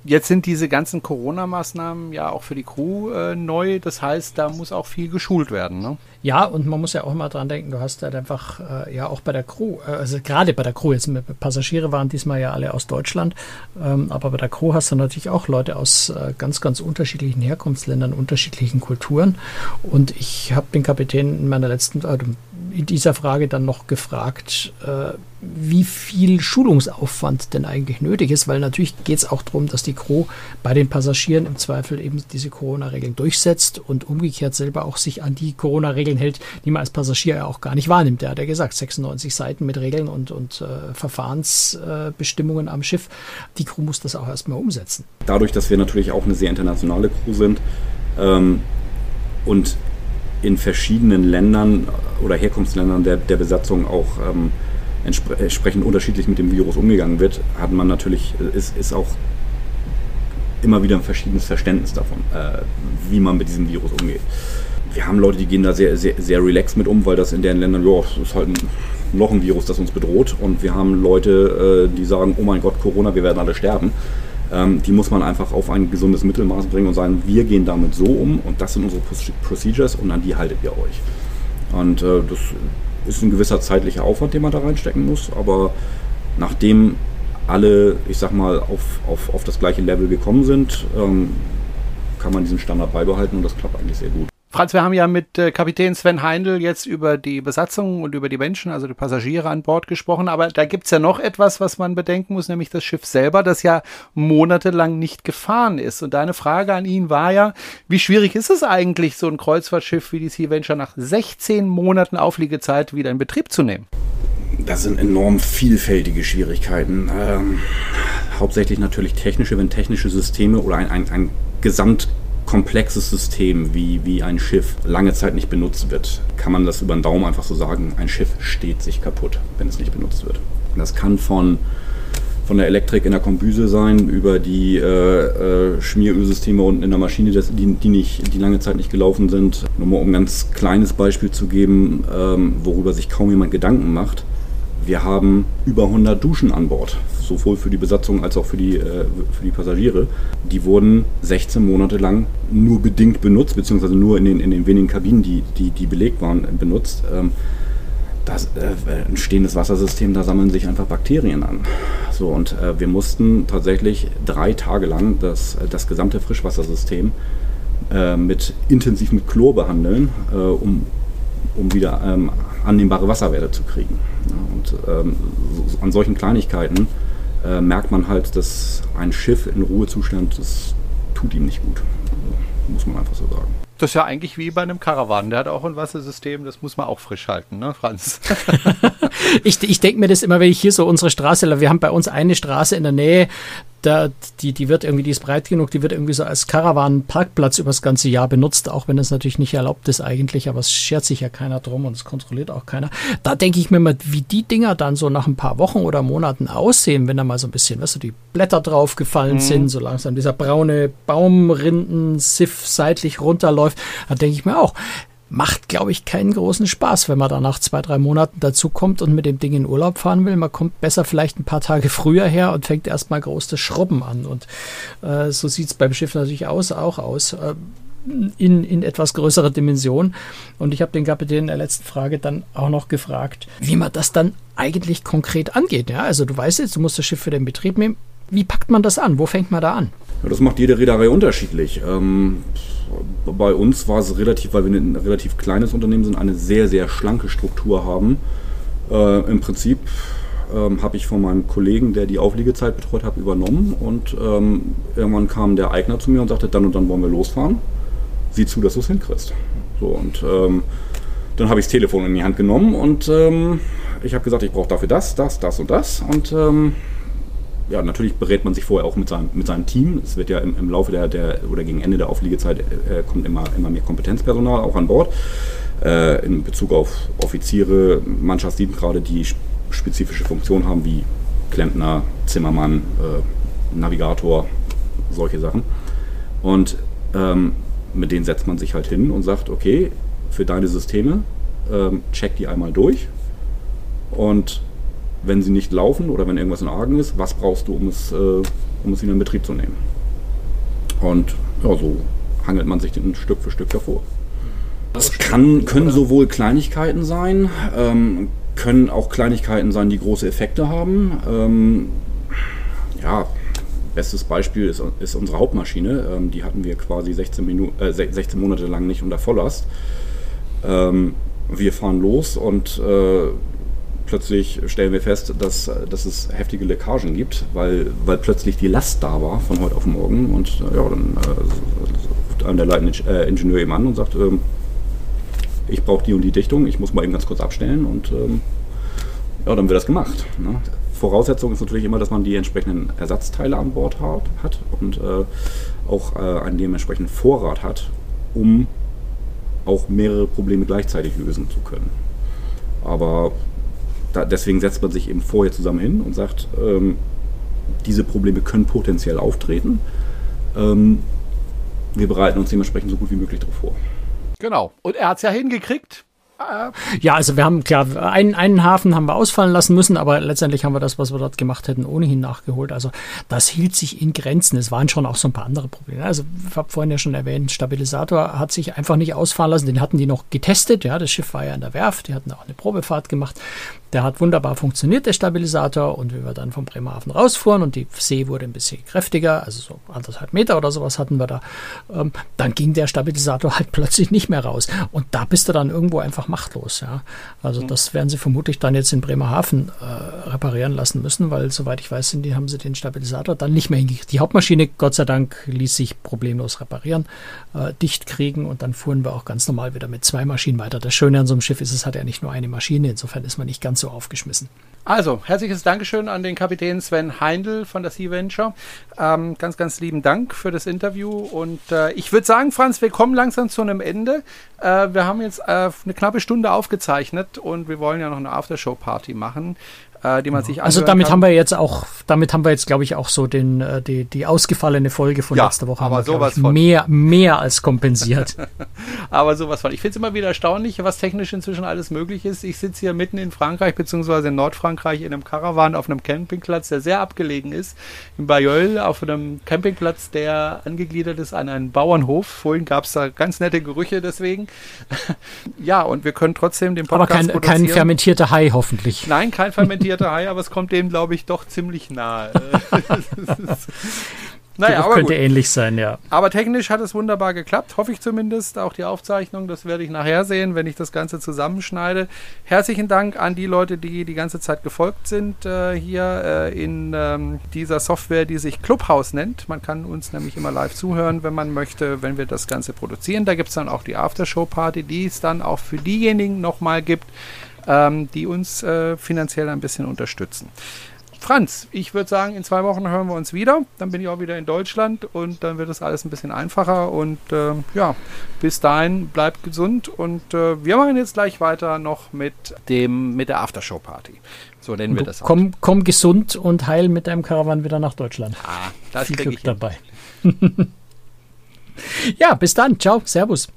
Jetzt sind diese ganzen Corona-Maßnahmen ja auch für die Crew äh, neu. Das heißt, da muss auch viel geschult werden. Ne? Ja, und man muss ja auch mal dran denken, du hast halt einfach, äh, ja auch bei der Crew, äh, also gerade bei der Crew, jetzt Passagiere waren diesmal ja alle aus Deutschland, ähm, aber bei der Crew hast du natürlich auch Leute aus äh, ganz, ganz unterschiedlichen Herkunftsländern, unterschiedlichen Kulturen. Und ich habe den Kapitän in meiner letzten, äh, in dieser Frage dann noch gefragt, äh, wie viel Schulungsaufwand denn eigentlich nötig ist, weil natürlich geht es auch darum, dass die Crew bei den Passagieren im Zweifel eben diese Corona-Regeln durchsetzt und umgekehrt selber auch sich an die Corona-Regeln hält, die man als Passagier ja auch gar nicht wahrnimmt. Der hat ja gesagt, 96 Seiten mit Regeln und, und äh, Verfahrensbestimmungen äh, am Schiff. Die Crew muss das auch erstmal umsetzen. Dadurch, dass wir natürlich auch eine sehr internationale Crew sind ähm, und in verschiedenen Ländern oder Herkunftsländern der, der Besatzung auch ähm, entsprechend unterschiedlich mit dem Virus umgegangen wird, hat man natürlich, ist, ist auch immer wieder ein verschiedenes Verständnis davon, äh, wie man mit diesem Virus umgeht. Wir haben Leute, die gehen da sehr, sehr, sehr relaxed mit um, weil das in deren Ländern, ja, ist halt ein, noch ein Virus, das uns bedroht. Und wir haben Leute, äh, die sagen, oh mein Gott, Corona, wir werden alle sterben. Ähm, die muss man einfach auf ein gesundes Mittelmaß bringen und sagen, wir gehen damit so um und das sind unsere Procedures und an die haltet ihr euch. Und äh, das ist ein gewisser zeitlicher Aufwand, den man da reinstecken muss, aber nachdem alle, ich sag mal, auf, auf, auf das gleiche Level gekommen sind, ähm, kann man diesen Standard beibehalten und das klappt eigentlich sehr gut. Franz, wir haben ja mit äh, Kapitän Sven Heindl jetzt über die Besatzung und über die Menschen, also die Passagiere an Bord gesprochen, aber da gibt's ja noch etwas, was man bedenken muss, nämlich das Schiff selber, das ja monatelang nicht gefahren ist. Und deine Frage an ihn war ja, wie schwierig ist es eigentlich, so ein Kreuzfahrtschiff wie die Sea Venture nach 16 Monaten Aufliegezeit wieder in Betrieb zu nehmen? Das sind enorm vielfältige Schwierigkeiten. Ähm, hauptsächlich natürlich technische, wenn technische Systeme oder ein, ein, ein Gesamt komplexes System wie, wie ein Schiff lange Zeit nicht benutzt wird, kann man das über den Daumen einfach so sagen, ein Schiff steht sich kaputt, wenn es nicht benutzt wird. Das kann von, von der Elektrik in der Kombüse sein, über die äh, äh, Schmierölsysteme unten in der Maschine, die, die, nicht, die lange Zeit nicht gelaufen sind. Nur mal um ein ganz kleines Beispiel zu geben, ähm, worüber sich kaum jemand Gedanken macht. Wir haben über 100 Duschen an Bord, sowohl für die Besatzung als auch für die, äh, für die Passagiere, die wurden 16 Monate lang nur bedingt benutzt, beziehungsweise nur in den, in den wenigen Kabinen, die, die, die belegt waren, benutzt. Ähm, das, äh, ein stehendes Wassersystem, da sammeln sich einfach Bakterien an. So, und äh, wir mussten tatsächlich drei Tage lang das, das gesamte Frischwassersystem äh, mit intensiv mit Chlor behandeln, äh, um, um wieder ähm, annehmbare Wasserwerte zu kriegen. Und ähm, so, an solchen Kleinigkeiten äh, merkt man halt, dass ein Schiff in Ruhezustand, das tut ihm nicht gut. Also, muss man einfach so sagen. Das ist ja eigentlich wie bei einem Karawan. Der hat auch ein Wassersystem, das muss man auch frisch halten, ne, Franz? ich ich denke mir das immer, wenn ich hier so unsere Straße, wir haben bei uns eine Straße in der Nähe, da, die, die wird irgendwie, die ist breit genug, die wird irgendwie so als Karawan-Parkplatz übers ganze Jahr benutzt, auch wenn es natürlich nicht erlaubt ist eigentlich, aber es schert sich ja keiner drum und es kontrolliert auch keiner. Da denke ich mir mal, wie die Dinger dann so nach ein paar Wochen oder Monaten aussehen, wenn da mal so ein bisschen, weißt du, die Blätter draufgefallen mhm. sind, so langsam dieser braune Baumrinden-Siff seitlich runterläuft, da denke ich mir auch, macht, glaube ich, keinen großen Spaß, wenn man da nach zwei, drei Monaten dazukommt und mit dem Ding in Urlaub fahren will. Man kommt besser vielleicht ein paar Tage früher her und fängt erstmal groß das Schrubben an. Und äh, so sieht es beim Schiff natürlich aus, auch aus. Äh, in, in etwas größerer Dimension. Und ich habe den Kapitän in der letzten Frage dann auch noch gefragt, wie man das dann eigentlich konkret angeht. Ja, also du weißt jetzt, du musst das Schiff für den Betrieb nehmen. Wie packt man das an? Wo fängt man da an? Das macht jede Reederei unterschiedlich. Ähm, bei uns war es relativ, weil wir ein relativ kleines Unternehmen sind, eine sehr, sehr schlanke Struktur haben. Äh, Im Prinzip ähm, habe ich von meinem Kollegen, der die Aufliegezeit betreut hat, übernommen und ähm, irgendwann kam der Eigner zu mir und sagte, dann und dann wollen wir losfahren. Sieh zu, dass du es hinkriegst. So, und ähm, dann habe ich das Telefon in die Hand genommen und ähm, ich habe gesagt, ich brauche dafür das, das, das und das. Und ähm, ja, natürlich berät man sich vorher auch mit seinem, mit seinem Team. Es wird ja im, im Laufe der, der oder gegen Ende der Aufliegezeit äh, kommt immer, immer mehr Kompetenzpersonal auch an Bord. Äh, in Bezug auf Offiziere, Mannschaftsdienstgrade, die spezifische Funktionen haben, wie Klempner, Zimmermann, äh, Navigator, solche Sachen. Und ähm, mit denen setzt man sich halt hin und sagt, okay, für deine Systeme ähm, check die einmal durch und wenn sie nicht laufen oder wenn irgendwas in Argen ist, was brauchst du, um es, äh, um es in den Betrieb zu nehmen. Und ja, so hangelt man sich den Stück für Stück davor. Das kann, können sowohl Kleinigkeiten sein, ähm, können auch Kleinigkeiten sein, die große Effekte haben. Ähm, ja, bestes Beispiel ist, ist unsere Hauptmaschine. Ähm, die hatten wir quasi 16, Minu äh, 16 Monate lang nicht unter Volllast. Ähm, wir fahren los und äh, plötzlich stellen wir fest, dass, dass es heftige Leckagen gibt, weil, weil plötzlich die Last da war von heute auf morgen. Und äh, ja, dann äh, ruft einem der leitende äh, Ingenieur eben an und sagt, ähm, ich brauche die und die Dichtung, ich muss mal eben ganz kurz abstellen und ähm, ja, dann wird das gemacht. Ne? Voraussetzung ist natürlich immer, dass man die entsprechenden Ersatzteile an Bord hat, hat und äh, auch äh, einen dementsprechenden Vorrat hat, um auch mehrere Probleme gleichzeitig lösen zu können. Aber da, deswegen setzt man sich eben vorher zusammen hin und sagt, ähm, diese Probleme können potenziell auftreten. Ähm, wir bereiten uns dementsprechend so gut wie möglich darauf vor. Genau. Und er hat es ja hingekriegt. Ja, also wir haben klar, einen, einen Hafen haben wir ausfallen lassen müssen, aber letztendlich haben wir das, was wir dort gemacht hätten, ohnehin nachgeholt. Also das hielt sich in Grenzen. Es waren schon auch so ein paar andere Probleme. Also ich habe vorhin ja schon erwähnt, Stabilisator hat sich einfach nicht ausfahren lassen. Den hatten die noch getestet. Ja, das Schiff war ja in der Werft. Die hatten auch eine Probefahrt gemacht. Der hat wunderbar funktioniert, der Stabilisator. Und wie wir dann vom Bremerhaven rausfuhren und die See wurde ein bisschen kräftiger, also so anderthalb Meter oder sowas hatten wir da, ähm, dann ging der Stabilisator halt plötzlich nicht mehr raus. Und da bist du dann irgendwo einfach machtlos. Ja. Also mhm. das werden sie vermutlich dann jetzt in Bremerhaven äh, reparieren lassen müssen, weil soweit ich weiß, sind die, haben sie den Stabilisator dann nicht mehr hingekriegt. Die Hauptmaschine, Gott sei Dank, ließ sich problemlos reparieren, äh, dicht kriegen und dann fuhren wir auch ganz normal wieder mit zwei Maschinen weiter. Das Schöne an so einem Schiff ist, es hat ja nicht nur eine Maschine, insofern ist man nicht ganz so so aufgeschmissen. Also, herzliches Dankeschön an den Kapitän Sven Heindl von der Sea Venture. Ähm, ganz, ganz lieben Dank für das Interview. Und äh, ich würde sagen, Franz, wir kommen langsam zu einem Ende. Äh, wir haben jetzt äh, eine knappe Stunde aufgezeichnet und wir wollen ja noch eine Aftershow-Party machen. Äh, die man sich Also damit kann. haben wir jetzt auch, damit haben wir jetzt, glaube ich, auch so den, äh, die, die ausgefallene Folge von Ja, letzter Woche aber haben wir, sowas ich, von. mehr, mehr als kompensiert. Aber sowas von. Ich finde es immer wieder erstaunlich, was technisch inzwischen alles möglich ist. Ich sitze hier mitten in Frankreich, beziehungsweise in Nordfrankreich, in einem Caravan auf einem Campingplatz, der sehr abgelegen ist. In Bayeul, auf einem Campingplatz, der angegliedert ist an einen Bauernhof. Vorhin gab es da ganz nette Gerüche deswegen. ja, und wir können trotzdem den Aber Podcast kein, kein produzieren. fermentierter Hai hoffentlich. Nein, kein fermentierter Hai, aber es kommt dem, glaube ich, doch ziemlich nahe. naja, Geruch aber könnte gut. ähnlich sein, ja. Aber technisch hat es wunderbar geklappt, hoffe ich zumindest. Auch die Aufzeichnung, das werde ich nachher sehen, wenn ich das Ganze zusammenschneide. Herzlichen Dank an die Leute, die die ganze Zeit gefolgt sind äh, hier äh, in ähm, dieser Software, die sich Clubhouse nennt. Man kann uns nämlich immer live zuhören, wenn man möchte, wenn wir das Ganze produzieren. Da gibt es dann auch die Aftershow-Party, die es dann auch für diejenigen nochmal gibt, ähm, die uns äh, finanziell ein bisschen unterstützen. Franz, ich würde sagen, in zwei Wochen hören wir uns wieder. Dann bin ich auch wieder in Deutschland und dann wird das alles ein bisschen einfacher. Und äh, ja, bis dahin bleibt gesund. Und äh, wir machen jetzt gleich weiter noch mit dem mit der Aftershow-Party. So nennen wir das auch. komm, komm gesund und heil mit deinem Karawan wieder nach Deutschland. Ah, das Viel Glück dabei. ja, bis dann. Ciao. Servus.